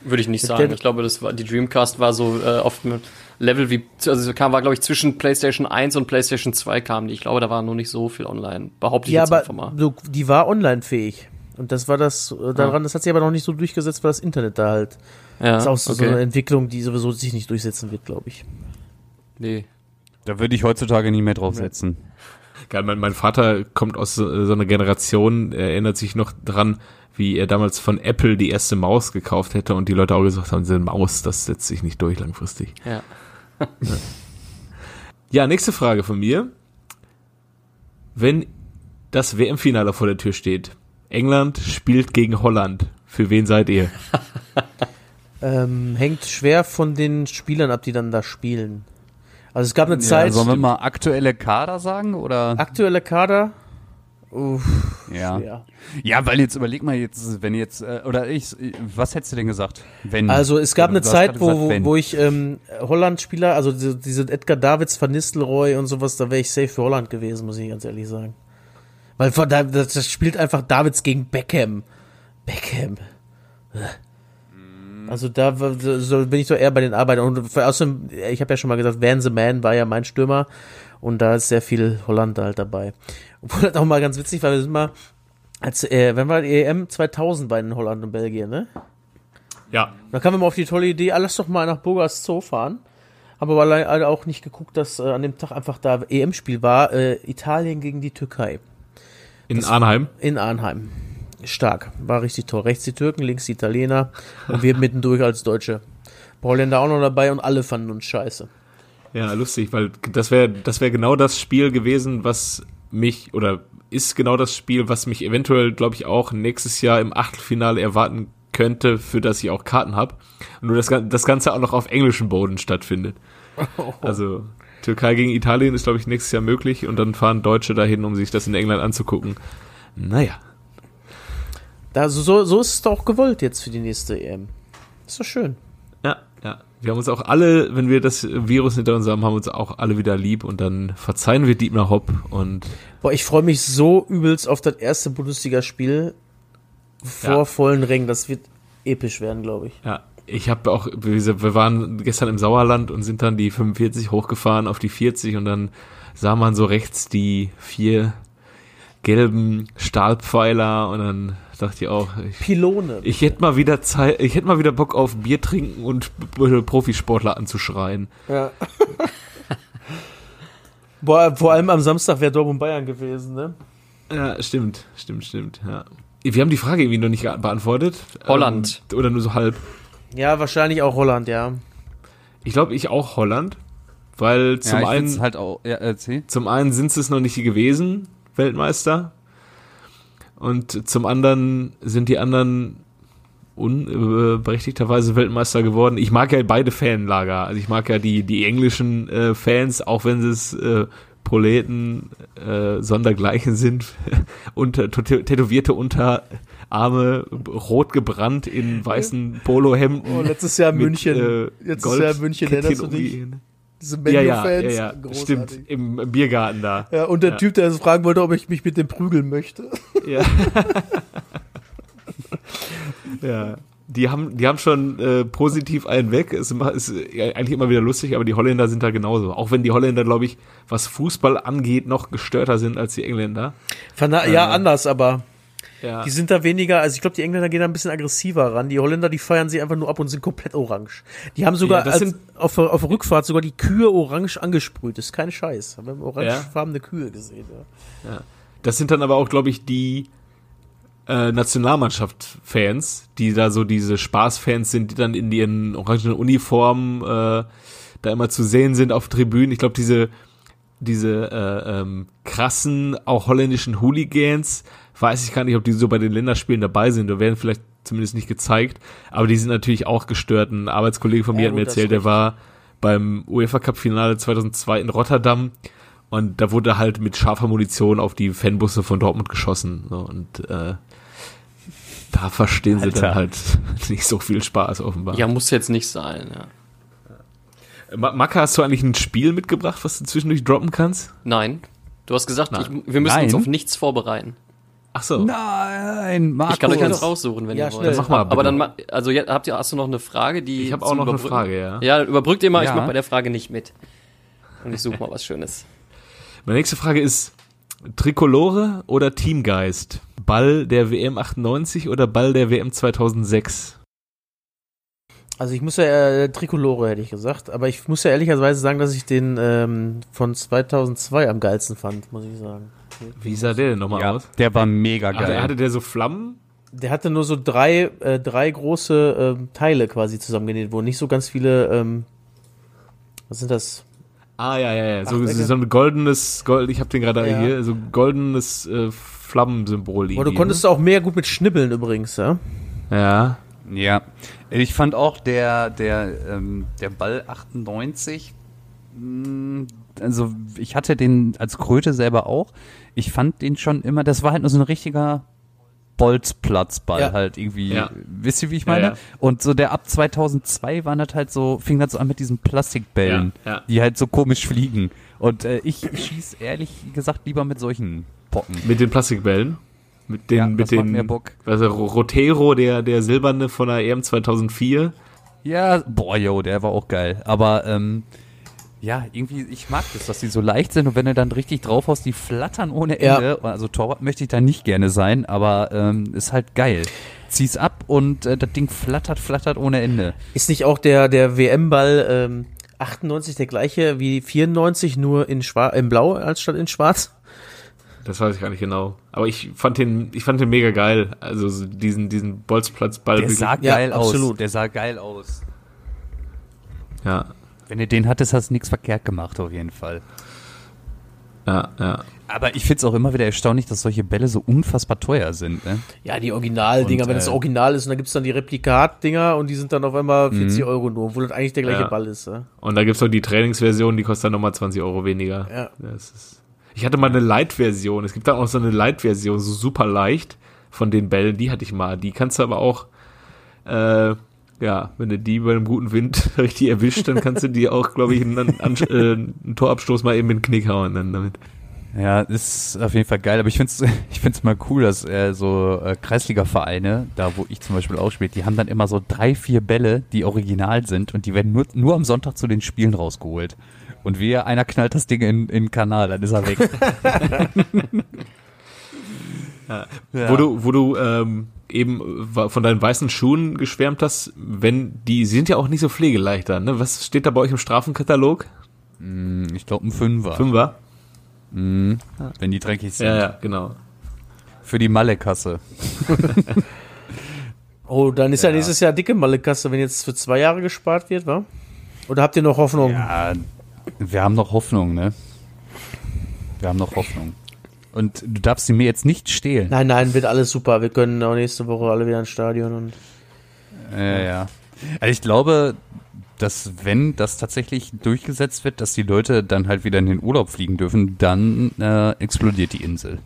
Würde ich nicht sagen. Ich glaube, das war, die Dreamcast war so äh, auf einem Level wie, also es kam, war glaube ich zwischen PlayStation 1 und PlayStation 2 kamen die. Ich glaube, da war noch nicht so viel online. Behaupte ich Ja, jetzt aber einfach mal. so, die war online-fähig. Und das war das, äh, daran, das hat sich aber noch nicht so durchgesetzt, weil das Internet da halt. Ja, Das ist auch so, so okay. eine Entwicklung, die sowieso sich nicht durchsetzen wird, glaube ich. Nee. Da würde ich heutzutage nie mehr drauf setzen. Geil, mein, mein Vater kommt aus so, so einer Generation, er erinnert sich noch dran, wie er damals von Apple die erste Maus gekauft hätte und die Leute auch gesagt haben, diese Maus, das setzt sich nicht durch langfristig. Ja. Ja, nächste Frage von mir. Wenn das WM-Finale vor der Tür steht, England spielt gegen Holland, für wen seid ihr? <laughs> Ähm, hängt schwer von den Spielern ab, die dann da spielen. Also es gab eine Ja, Zeit, sollen wir mal aktuelle Kader sagen oder? aktuelle Kader. Uff, Ja. ja. Ja, weil jetzt überleg mal jetzt, wenn jetzt äh, oder ich, was hättest du denn gesagt? Wenn Also es gab eine Zeit, wo, gesagt, wo, wo ich ähm, Holland-Spieler, also diese, diese Edgar Davids, Van Nistelrooy und sowas, da wäre ich safe für Holland gewesen, muss ich ganz ehrlich sagen. Weil das spielt einfach Davids gegen Beckham. Beckham. Also da so bin ich doch eher bei den Arbeitern. Und außerdem, ich habe ja schon mal gesagt, Van the Man war ja mein Stürmer und da ist sehr viel Holland halt dabei. Obwohl <laughs> das auch mal ganz witzig war, wir sind mal, als, äh, wenn war die EM 2000 bei den Holland und Belgien, ne? Ja. Da kamen wir mal auf die tolle Idee, ah, lass doch mal nach Burgas Zoo fahren. Haben aber leider auch nicht geguckt, dass äh, an dem Tag einfach da EM-Spiel war. Äh, Italien gegen die Türkei. In Arnheim. In Arnheim. Stark. War richtig toll. Rechts die Türken, links die Italiener. Und wir mittendurch als Deutsche. Holländer auch noch dabei und alle fanden uns scheiße. Ja, lustig, weil das wäre das wäre genau das Spiel gewesen, was mich oder ist genau das Spiel, was mich eventuell, glaube ich, auch nächstes Jahr im Achtelfinale erwarten könnte, für das ich auch Karten habe. Nur das, das Ganze auch noch auf englischem Boden stattfindet. <laughs> Also Türkei gegen Italien ist, glaube ich, nächstes Jahr möglich und dann fahren Deutsche dahin, um sich das in England anzugucken. Naja. Da, so, so, ist es doch gewollt jetzt für die nächste EM. Ist doch schön. Ja, ja. Wir haben uns auch alle, wenn wir das Virus hinter uns haben, haben uns auch alle wieder lieb und dann verzeihen wir Dietmar Hopp und Boah, ich freue mich so übelst auf das erste Bundesligaspiel vor Ja. vollen Rängen. Das wird episch werden, glaube ich. Ja, ich habe auch, wir waren gestern im Sauerland und sind dann die 45 hochgefahren auf die 40 und dann sah man so rechts die vier gelben Stahlpfeiler und dann dachte ich auch, ich, Pylone. ich hätte mal wieder Zeit, ich hätte mal wieder Bock auf Bier trinken und B- Profisportler anzuschreien. Ja. <laughs> Boah, vor allem am Samstag wäre Dortmund Bayern gewesen, ne? Ja, stimmt, stimmt, stimmt, ja. Wir haben die Frage irgendwie noch nicht beantwortet. Holland. Ähm, oder nur so halb. Ja, wahrscheinlich auch Holland, ja. Ich glaube, ich auch Holland, weil zum ja, ich einen halt auch, ja. Zum einen sind sie es noch nicht gewesen, Weltmeister. Und zum anderen sind die anderen unberechtigterweise Weltmeister geworden. Ich mag ja beide Fanlager. Also ich mag ja die, die englischen äh, Fans, auch wenn sie es äh, Proleten äh, sondergleichen sind. <laughs> unter, tä- tätowierte Unterarme, rot gebrannt in weißen Polohemden. Oh, letztes Jahr mit, München. äh, letztes Jahr München, erinnerst du dich? Diese die- Ja, ja, ja, Menu-Fans. ja, stimmt. Im, Im Biergarten da. Ja, und der Ja. Typ, der fragen wollte, ob ich mich mit dem prügeln möchte. Ja. <laughs> ja. Die haben, die haben schon äh, positiv einen weg. Es ist, ist eigentlich immer wieder lustig, aber die Holländer sind da genauso. Auch wenn die Holländer, glaube ich, was Fußball angeht, noch gestörter sind als die Engländer. Fana ja, anders, aber Ja. die sind da weniger, also ich glaube, die Engländer gehen da ein bisschen aggressiver ran. Die Holländer, die feiern sie einfach nur ab und sind komplett orange. Die haben sogar Ja, das als, sind- auf, auf der Rückfahrt sogar die Kühe orange angesprüht. Das ist kein Scheiß. Wir haben orangefarbene Kühe gesehen. Ja. Das sind dann aber auch, glaube ich, die äh, Nationalmannschaft-Fans, die da so diese Spaßfans sind, die dann in ihren orangenen Uniformen äh, da immer zu sehen sind auf Tribünen. Ich glaube, diese diese äh, ähm, krassen, auch holländischen Hooligans, weiß ich gar nicht, ob die so bei den Länderspielen dabei sind. Da werden vielleicht zumindest nicht gezeigt, aber die sind natürlich auch gestört. Ein Arbeitskollege von mir Ja, hat mir erzählt, der war beim UEFA Cup Finale 2002 in Rotterdam und da wurde halt mit scharfer Munition auf die Fanbusse von Dortmund geschossen. So, und äh, da verstehen sie dann Alter. halt <laughs> nicht so viel Spaß offenbar. Ja, muss jetzt nicht sein, ja. Ma- Maka, hast du eigentlich ein Spiel mitgebracht, was du zwischendurch droppen kannst? Nein. Du hast gesagt, ich, wir müssen uns Nein. auf nichts vorbereiten. Ach so. Nein, Markus. Ich kann euch eins doch. raussuchen, wenn Ja, ihr wollt. schnell. Mach mal, bitte. Aber dann, ma- also jetzt, habt ihr, hast du noch eine Frage, die. Ich habe auch noch eine Frage, ja. Ja, dann überbrückt ihr mal, ich Ja. mach bei der Frage nicht mit. Und ich suche mal was Schönes. Meine nächste Frage ist: Trikolore oder Teamgeist? Ball der WM 98 oder Ball der WM 2006? Also ich muss ja äh, Tricolore hätte ich gesagt, aber ich muss ja ehrlicherweise sagen, dass ich den ähm, von 2002 am geilsten fand, muss ich sagen. Wie sah der denn nochmal Ja, aus? der war mega geil. hatte der so Flammen? Der hatte nur so drei, äh, drei große ähm, Teile quasi zusammengenäht, wo nicht so ganz viele, ähm, was sind das? Ah, ja, ja, ja. So, so ein goldenes, Gold, ich habe den gerade Ja. hier, so goldenes äh, Flammensymbol. Aber du konntest auch mehr gut mit Schnibbeln übrigens, ja? ne? Ja. Ja, ich fand auch der, der, ähm, der Ball 98, mh, also ich hatte den als Kröte selber auch. Ich fand den schon immer, das war halt nur so ein richtiger Bolzplatzball Ja. halt irgendwie. Ja. Wisst ihr, wie ich meine? ja. Und so der ab 2002 waren das halt so, fing das so an mit diesen Plastikbällen, die halt so komisch fliegen. Und äh, ich schieß ehrlich gesagt lieber mit solchen Pocken. Mit den Plastikbällen. Mit den, Ja, mit den, mehr Bock. Also Rotero, der, der silberne von der EM 2004. Ja, boah, yo, der war auch geil. Aber ähm, ja, irgendwie, ich mag das, dass die so leicht sind und wenn du dann richtig drauf haust, die flattern ohne Ja. Ende. Also Torwart möchte ich da nicht gerne sein, aber ähm, ist halt geil. Zieh's ab und äh, das Ding flattert, flattert ohne Ende. Ist nicht auch der, der WM-Ball ähm, 98 der gleiche wie 94, nur in, Schwa in Blau als statt in Schwarz? Das weiß ich gar nicht genau. Aber ich fand den, ich fand den mega geil. Also so diesen, diesen Bolzplatzball. Der sah Ja, geil aus. absolut. Der sah geil aus. ja, Wenn du den hattest, hast du nichts verkehrt gemacht, auf jeden Fall. ja, ja. Aber ich find's auch immer wieder erstaunlich, dass solche Bälle so unfassbar teuer sind. Ne? Ja, die Originaldinger, wenn es äh, Original ist und dann gibt's dann die Replikat-Dinger und die sind dann auf einmal 40 Euro nur, obwohl das eigentlich der gleiche Ja. Ball ist. Ja? Und da gibt's noch die Trainingsversion, die kostet dann nochmal 20 Euro weniger. Ja. Das ist, ich hatte mal eine Light-Version. Es gibt dann auch so eine Light-Version, so super leicht von den Bällen. Die hatte ich mal. Die kannst du aber auch, äh, ja, wenn du die bei einem guten Wind <laughs> richtig erwischt, dann kannst du die auch, glaube ich, einen, einen, äh, einen Torabstoß mal eben in den Knick hauen dann damit. Ja, ist auf jeden Fall geil, aber ich find's <laughs> ich find's mal cool, dass äh, so äh, Kreisliga-Vereine, da wo ich zum Beispiel auch spiele, die haben dann immer so drei, vier Bälle, die original sind und die werden nur, nur am Sonntag zu den Spielen rausgeholt. Und wir, einer knallt das Ding in, in den Kanal, dann ist er weg. <laughs> Ja. Wo du, wo du ähm, eben von deinen weißen Schuhen geschwärmt hast, wenn die, sind ja auch nicht so pflegeleichter, ne? Was steht da bei euch im Strafenkatalog? Hm, ich glaube ein Fünfer. Fünfer? Mhm. Wenn die dreckig sind. Ja, ja, genau. Für die Malle-Kasse. <laughs> oh, dann ist ja. ja nächstes Jahr dicke Malle-Kasse, wenn jetzt für zwei Jahre gespart wird, wa? Oder habt ihr noch Hoffnung? Ja, wir haben noch Hoffnung, ne? Wir haben noch Hoffnung. Und du darfst sie mir jetzt nicht stehlen. Nein, nein, wird alles super. Wir können auch nächste Woche alle wieder ins Stadion und. Ja, ja. Also ich glaube, dass wenn das tatsächlich durchgesetzt wird, dass die Leute dann halt wieder in den Urlaub fliegen dürfen, dann äh, explodiert die Insel.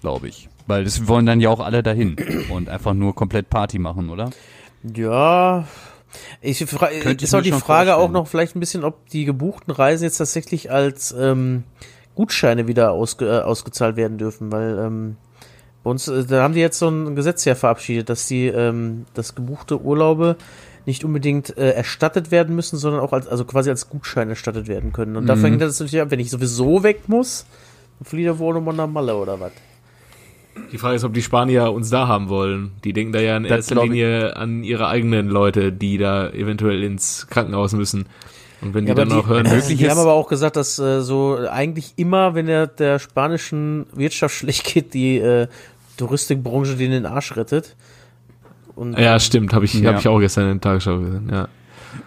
Glaube ich. Weil das wollen dann ja auch alle dahin und einfach nur komplett Party machen, oder? Ja. Ich fra ist auch die Frage vorstellen. auch noch vielleicht ein bisschen, ob die gebuchten Reisen jetzt tatsächlich als ähm, Gutscheine wieder ausge äh, ausgezahlt werden dürfen, weil ähm, bei uns, äh, da haben die jetzt so ein Gesetz ja verabschiedet, dass die ähm, das gebuchte Urlaube nicht unbedingt äh, erstattet werden müssen, sondern auch als, also quasi als Gutschein erstattet werden können. Und mhm. da fängt das natürlich ab, wenn ich sowieso weg muss, dann fliegt er wohl nochmal nach Malle oder was. Die Frage ist, ob die Spanier uns da haben wollen. Die denken da ja in das erster Linie an ihre eigenen Leute, die da eventuell ins Krankenhaus müssen. Und wenn die ja, dann auch hören, äh, die haben aber auch gesagt, dass äh, so eigentlich immer, wenn der, der spanischen Wirtschaft <laughs> schlecht geht, die äh, Touristikbranche den den Arsch rettet. Und, ja, stimmt, habe ich, ja. hab ich auch gestern in der Tagesschau gesehen, ja.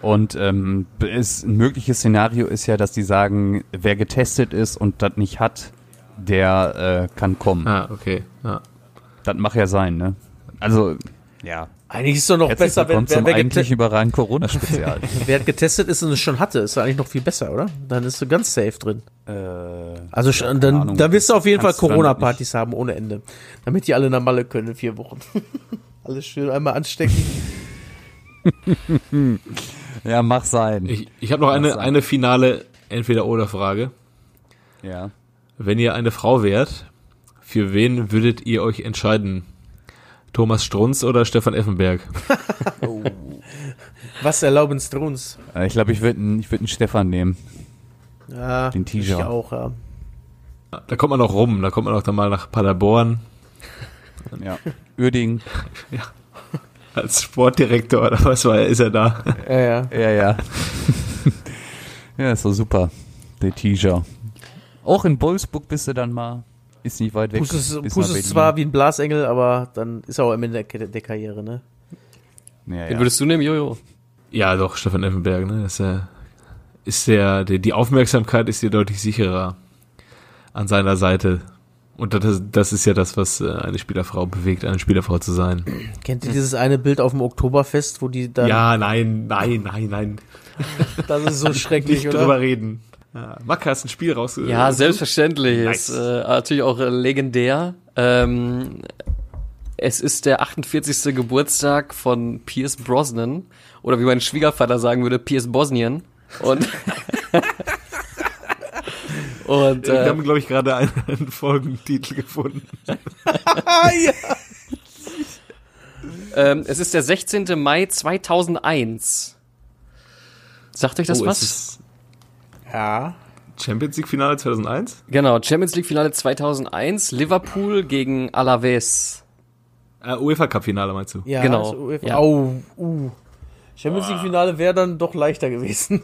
Und ähm, ist, ein mögliches Szenario ist ja, dass die sagen, wer getestet ist und das nicht hat, der äh, kann kommen. Ah, okay. Ja. Das macht ja sein, ne? Also, ja. Eigentlich ist es doch noch Herzlich besser, wenn <laughs> wer, wer eigentlich überragend Corona-Spezial. wer getestet ist und es schon hatte, ist eigentlich noch viel besser, oder? Dann ist du ganz safe drin. Äh, also ja, dann, Ahnung. dann wirst du auf jeden Fall Corona-Partys haben ohne Ende. Damit die alle nach Malle können in vier Wochen. <laughs> Alles schön einmal anstecken. <laughs> ja, mach sein. Ich, ich habe noch eine, eine finale Entweder-Oder-Frage. Ja. Wenn ihr eine Frau wärt, für wen würdet ihr euch entscheiden? Thomas Strunz oder Stefan Effenberg? <laughs> oh. Was erlauben Strunz? Äh, ich glaube, ich würde ich würd einen Stefan nehmen. Ja, den T-Shirt. Ich auch, ja. Da kommt man auch rum, da kommt man auch dann mal nach Paderborn. <laughs> Ja. Uerding. <laughs> Ja. Als Sportdirektor oder was war er, ist er da? Ja, ja. Ja, ja. ja, ist doch super. Der T-Shirt. Auch in Wolfsburg bist du dann mal. Ist nicht weit weg. Pus ist, Pus ist zwar wie ein Blasengel, aber dann ist er auch am Ende der, der Karriere, ne? Ja, Den ja. würdest du nehmen, Jojo? Ja, doch, Stefan Effenberg, ne? Das ist, äh, ist der, der, die Aufmerksamkeit ist dir deutlich sicherer an seiner Seite. Und das, das ist ja das, was äh, eine Spielerfrau bewegt, eine Spielerfrau zu sein. <clears throat> Kennt ihr dieses eine Bild auf dem Oktoberfest, wo die dann. Ja, nein, nein, nein, nein. das ist so <laughs> schrecklich, Nicht oder? drüber reden. Ja, Macker hast ein Spiel raus. Ja, selbstverständlich. Nice. Ist äh, natürlich auch äh, legendär. Ähm, es ist der 48. Geburtstag von Pierce Brosnan. Oder wie mein Schwiegervater sagen würde, Pierce Bosnien. Und, <laughs> und äh, wir haben, glaube ich, gerade einen, einen Folgentitel gefunden. <laughs> ja. ähm, es ist der 16. Mai 2001. Sagt euch das oh, was? Ja. Champions League Finale 2001? Genau, Champions League Finale 2001, Liverpool gegen Alaves. Äh, UEFA Cup Finale meinst du? Ja, genau. UEFA. Ja. Oh, uh. Champions League Finale wäre dann doch leichter gewesen.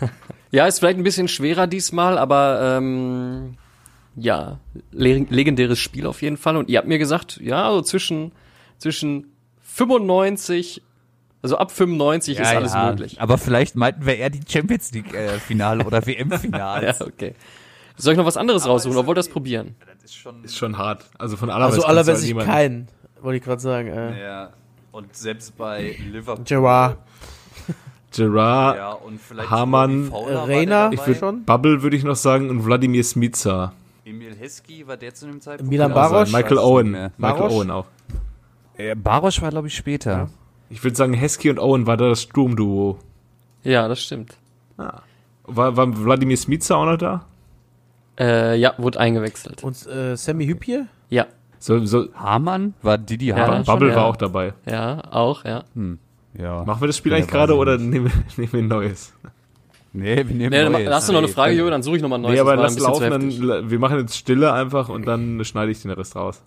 <laughs> ja, ist vielleicht ein bisschen schwerer diesmal, aber ähm, ja, le legendäres Spiel auf jeden Fall. Und ihr habt mir gesagt, ja, so zwischen zwischen 95 also ab 95 ja, ist alles ja. möglich. Aber vielleicht meinten wir eher die Champions League äh, Finale oder <laughs> WM Finale. ja, okay. Soll ich noch was anderes Aber raussuchen oder wollt ihr das probieren? Das ist schon, ist schon hart. Also von aller Also aller ich keinen, wollte ich gerade sagen. Äh. Ja. Und selbst bei Liverpool. Gerard. Gerard, ja, und Hamann, Reina, ich würd, Bubble würde ich noch sagen und Wladimir Smica. Emil Heskey war der zu dem Zeitpunkt. Milan Barosch. Michael Owen. Michael? Owen auch. Barosch war glaube ich später. Ja. Ich würde sagen, Hesky und Owen war da das Sturmduo. Ja, das stimmt. Ah. War, war Wladimir Smica auch noch da? Äh, ja, wurde eingewechselt. Und äh, Sammy Hüppier? Ja. So, so Hamann? War Didi Hamann? Ja, Bubble ja. war auch dabei. Ja, auch, ja. Hm. ja. Machen wir das Spiel ja, eigentlich gerade oder nehmen, <laughs> nehmen wir ein neues? Nee, wir nehmen nee, neues. Hast du noch eine Frage, Jo? Dann suche ich nochmal ein neues. Nee, aber lass laufen, dann, wir machen jetzt Stille einfach und dann schneide ich den Rest raus.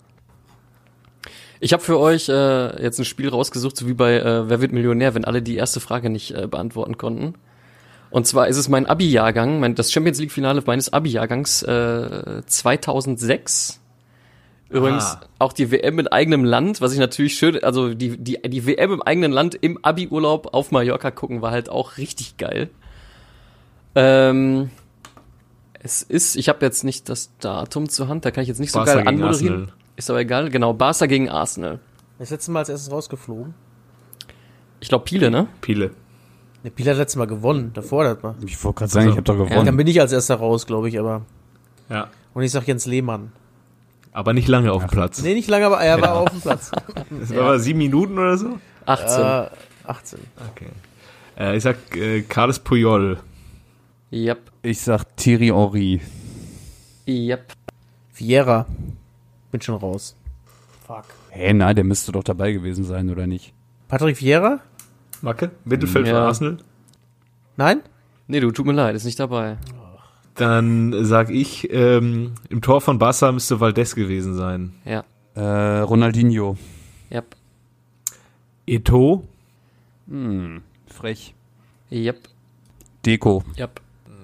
Ich habe für euch äh, jetzt ein Spiel rausgesucht, so wie bei äh, Wer wird Millionär, wenn alle die erste Frage nicht äh, beantworten konnten. Und zwar ist es mein Abi-Jahrgang, mein, das Champions League-Finale meines Abi-Jahrgangs äh, 2006. Übrigens Ah. auch die WM in eigenem Land, was ich natürlich schön, also die, die, die WM im eigenen Land im Abi-Urlaub auf Mallorca gucken, war halt auch richtig geil. Ähm, es ist, ich habe jetzt nicht das Datum zur Hand, da kann ich jetzt nicht so Barca geil gegen anmoderieren. Arsenal. Ist aber egal, genau, Barca gegen Arsenal. Das letzte Mal als erstes rausgeflogen. Ich glaube Piele, ne? Piele. Der Piel hat letztes Mal gewonnen, davor das mal. Ich wollte gerade sagen, ich habe doch Dann gewonnen. bin ich als erster raus, glaube ich, aber. Ja. Und ich sag Jens Lehmann. Aber nicht lange auf dem Platz. Nee, nicht lange, aber er war auf dem Platz. <laughs> Das war aber sieben Minuten oder so? 18. Äh, 18. Okay. Äh, ich sag äh, Carles Puyol. Yep. Ich sag Thierry Henry. Yep. Vieira. Bin schon raus. Fuck. Hä, nein, der müsste doch dabei gewesen sein, oder nicht? Patrick Vieira? Macke? Mittelfeld von Ja. Arsenal? Nein? Nee, du, tut mir leid, ist nicht dabei. Dann sag ich, ähm, im Tor von Barca müsste Valdez gewesen sein. Ja. Äh, Ronaldinho. Yep. Eto? Hm, frech. Yep. Deko. Yep.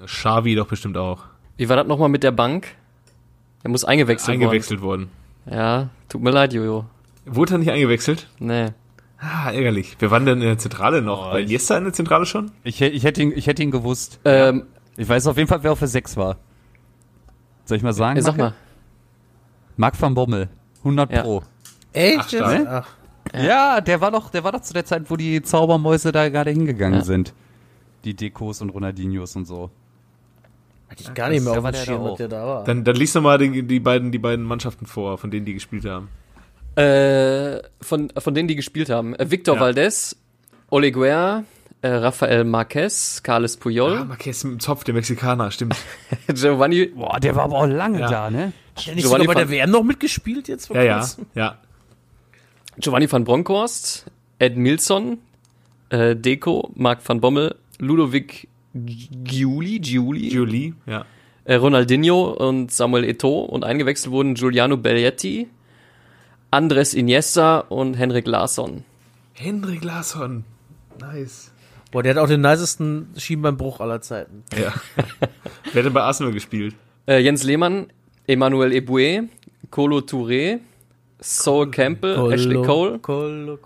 Xavi doch bestimmt auch. Wie war das nochmal mit der Bank? Er muss eingewechselt, Eingewechselt worden. worden. Ja, tut mir leid, Jojo. Wurde er nicht eingewechselt? Nee. Ah, ärgerlich. Wir waren denn in der Zentrale noch. War Iniesta in der Zentrale schon? Ich, ich, hätte ihn, ich hätte ihn gewusst. Ähm, Ich weiß auf jeden Fall, wer auf der 6 war. Soll ich mal sagen? äh, sag mal. Marc van Bommel. 100 Ja. Pro. Echt? Ach. Ach, Ja, der war doch, der war doch zu der Zeit, wo die Zaubermäuse da gerade hingegangen Ja. sind. Die Dekos und Ronaldinhos und so. Hatte ich gar nicht mehr auf dem der Schirm, auch. der da war. Dann, dann liest doch mal die, die, beiden, die beiden Mannschaften vor, von denen die gespielt haben. Äh, von, von denen, die gespielt haben. Äh, Victor Ja. Valdez, Oleguer, äh, Rafael Marquez, Carles Ah, Puyol, Marquez mit dem Zopf, der Mexikaner, stimmt. <laughs> Giovanni, Boah, der war aber auch lange Ja. da, ne? Hat der nicht Giovanni sogar bei der van- WM noch mitgespielt jetzt? Ja, ja, ja. Giovanni van Bronckhorst, Ed Milson, äh, Deco, Marc van Bommel, Ludovic Giuli, Giuli, Julie, ja. äh, Ronaldinho und Samuel Eto'o und eingewechselt wurden Giuliano Belletti, Andres Iniesta und Henrik Larsson. Henrik Larsson. Nice. Boah, der hat auch den nicesten Schienbeinbruch aller Zeiten. Ja. <laughs> Wer hat denn bei Arsenal gespielt? Äh, Jens Lehmann, Emmanuel Eboué, Colo Touré, Saul Campbell, Ashley Cole, Cole.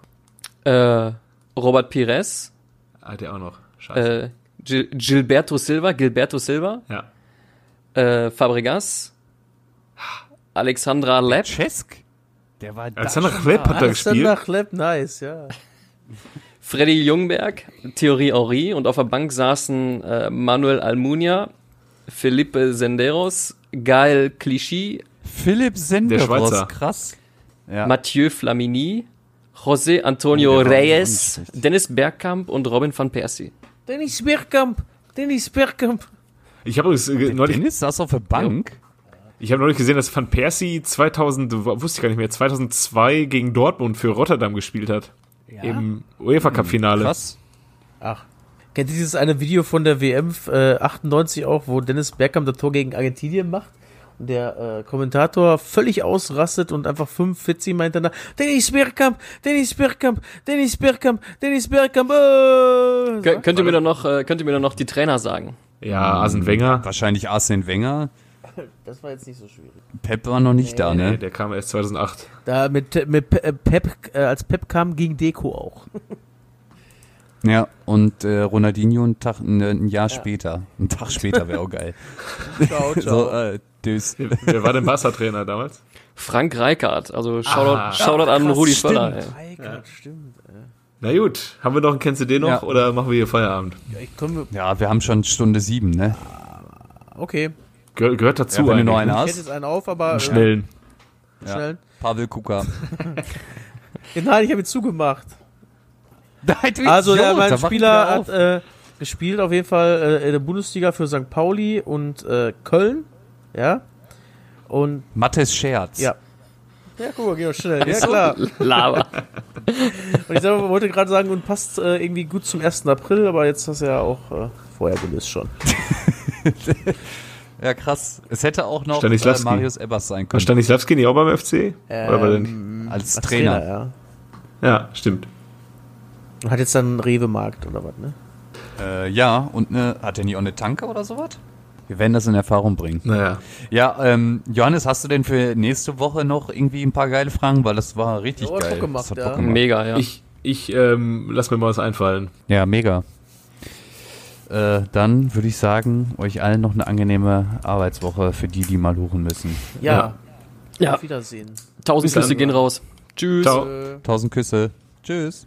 äh, Robert Pires, Ah, der auch noch. Scheiße. Gil Gilberto Silva, Gilberto Silva, ja. äh, Fabregas, Alexandra Lepp, Czesk? Der war Klepp da. hat da gespielt. Alexander Klepp, nice, ja. <laughs> Freddy Jungberg, Thierry Henry und auf der Bank saßen äh, Manuel Almunia, Felipe Senderos, Gael Clichy, Philipp Senderos, Schweizer. krass. Ja. Mathieu Flamini, José Antonio Oh, Reyes, Dennis Bergkamp und Robin van Persie. Dennis Bergkamp. Dennis Bergkamp. Ich habe übrigens äh, neulich, Dennis saß auf der Bank. ich habe neulich gesehen, dass Van Persie 2000, wusste ich gar nicht mehr, 2002 gegen Dortmund für Rotterdam gespielt hat. Im UEFA Cup Finale. Krass. Ach. Kennt ihr dieses eine Video von der WM äh, 98 auch, wo Dennis Bergkamp das Tor gegen Argentinien macht? Der äh, Kommentator völlig ausrastet und einfach 45 Mal hintereinander Dennis Bergkamp, Dennis Bergkamp, Dennis Bergkamp, Dennis Bergkamp. Äh, Kö- könnt ihr mir dann noch, äh, könnt ihr mir dann noch die Trainer sagen? Ja, Arsene Wenger. Wahrscheinlich Arsene Wenger. <laughs> das war jetzt nicht so schwierig. Pep war noch nicht da, Nee, ne? der kam erst 2008. Da mit, mit äh, Pep, äh, als Pep kam, ging Deko auch. <laughs> Ja, und äh, Ronaldinho ein, Tag, ein, ein Jahr später. Ein Tag später wäre auch geil. <laughs> Ciao, <laughs> So, äh. Wer, war denn Barca-Trainer damals? Frank Reichardt, also Shoutout, Ah. Shoutout an Krass, Rudi. Völler. Eikert, stimmt. Na gut, haben wir noch einen Kennst du den noch Ja. oder machen wir hier Feierabend? Ja, ich komme. Ja, wir haben schon Stunde sieben, ne? Okay. Gehör, gehört dazu Ja, wenn du noch einen ne? Ich hätte hast. jetzt einen auf, aber. Einen schnellen. Äh, schnell. Pavel Kuka. Ja, <laughs> nein, ich habe ihn zugemacht. <laughs> Also, der, ich Spieler hat äh, gespielt auf jeden Fall äh, in der Bundesliga für St. Pauli und äh, Köln. Ja. Und Mattes Scherz. ja. Ja, guck mal, geh mal schnell. Ja, <laughs> klar. Lava. <laughs> Und ich sag, wollte gerade sagen, und passt äh, irgendwie gut zum 1. April, aber jetzt hast du ja auch äh, vorher gelöst schon. Ja, krass. Es hätte auch noch äh. Marius Ebbers sein War können. Stanislavski nicht auch beim FC? Oder war der nicht? Ähm, Als, Als Trainer. Trainer, ja. Ja, stimmt. Und hat jetzt dann einen Rewe-Markt oder was, ne? Äh, ja, und ne, hat er nie auch eine Tanke oder sowas? Wir werden das in Erfahrung bringen. Naja. Ja, ähm, Johannes, hast du denn für nächste Woche noch irgendwie ein paar geile Fragen? Weil das war richtig Ja, geil. Bock gemacht, das hat ja. Bock gemacht. Mega, ja. Ich, ich ähm, lass mir mal was einfallen. Ja, mega. Äh, dann würde ich sagen, euch allen noch eine angenehme Arbeitswoche für die, die mal huren müssen. Ja. Ja. Auf Wiedersehen. Tausend Bis dann. Küsse gehen raus. Tschüss. Ciao. Tausend Küsse. Tschüss.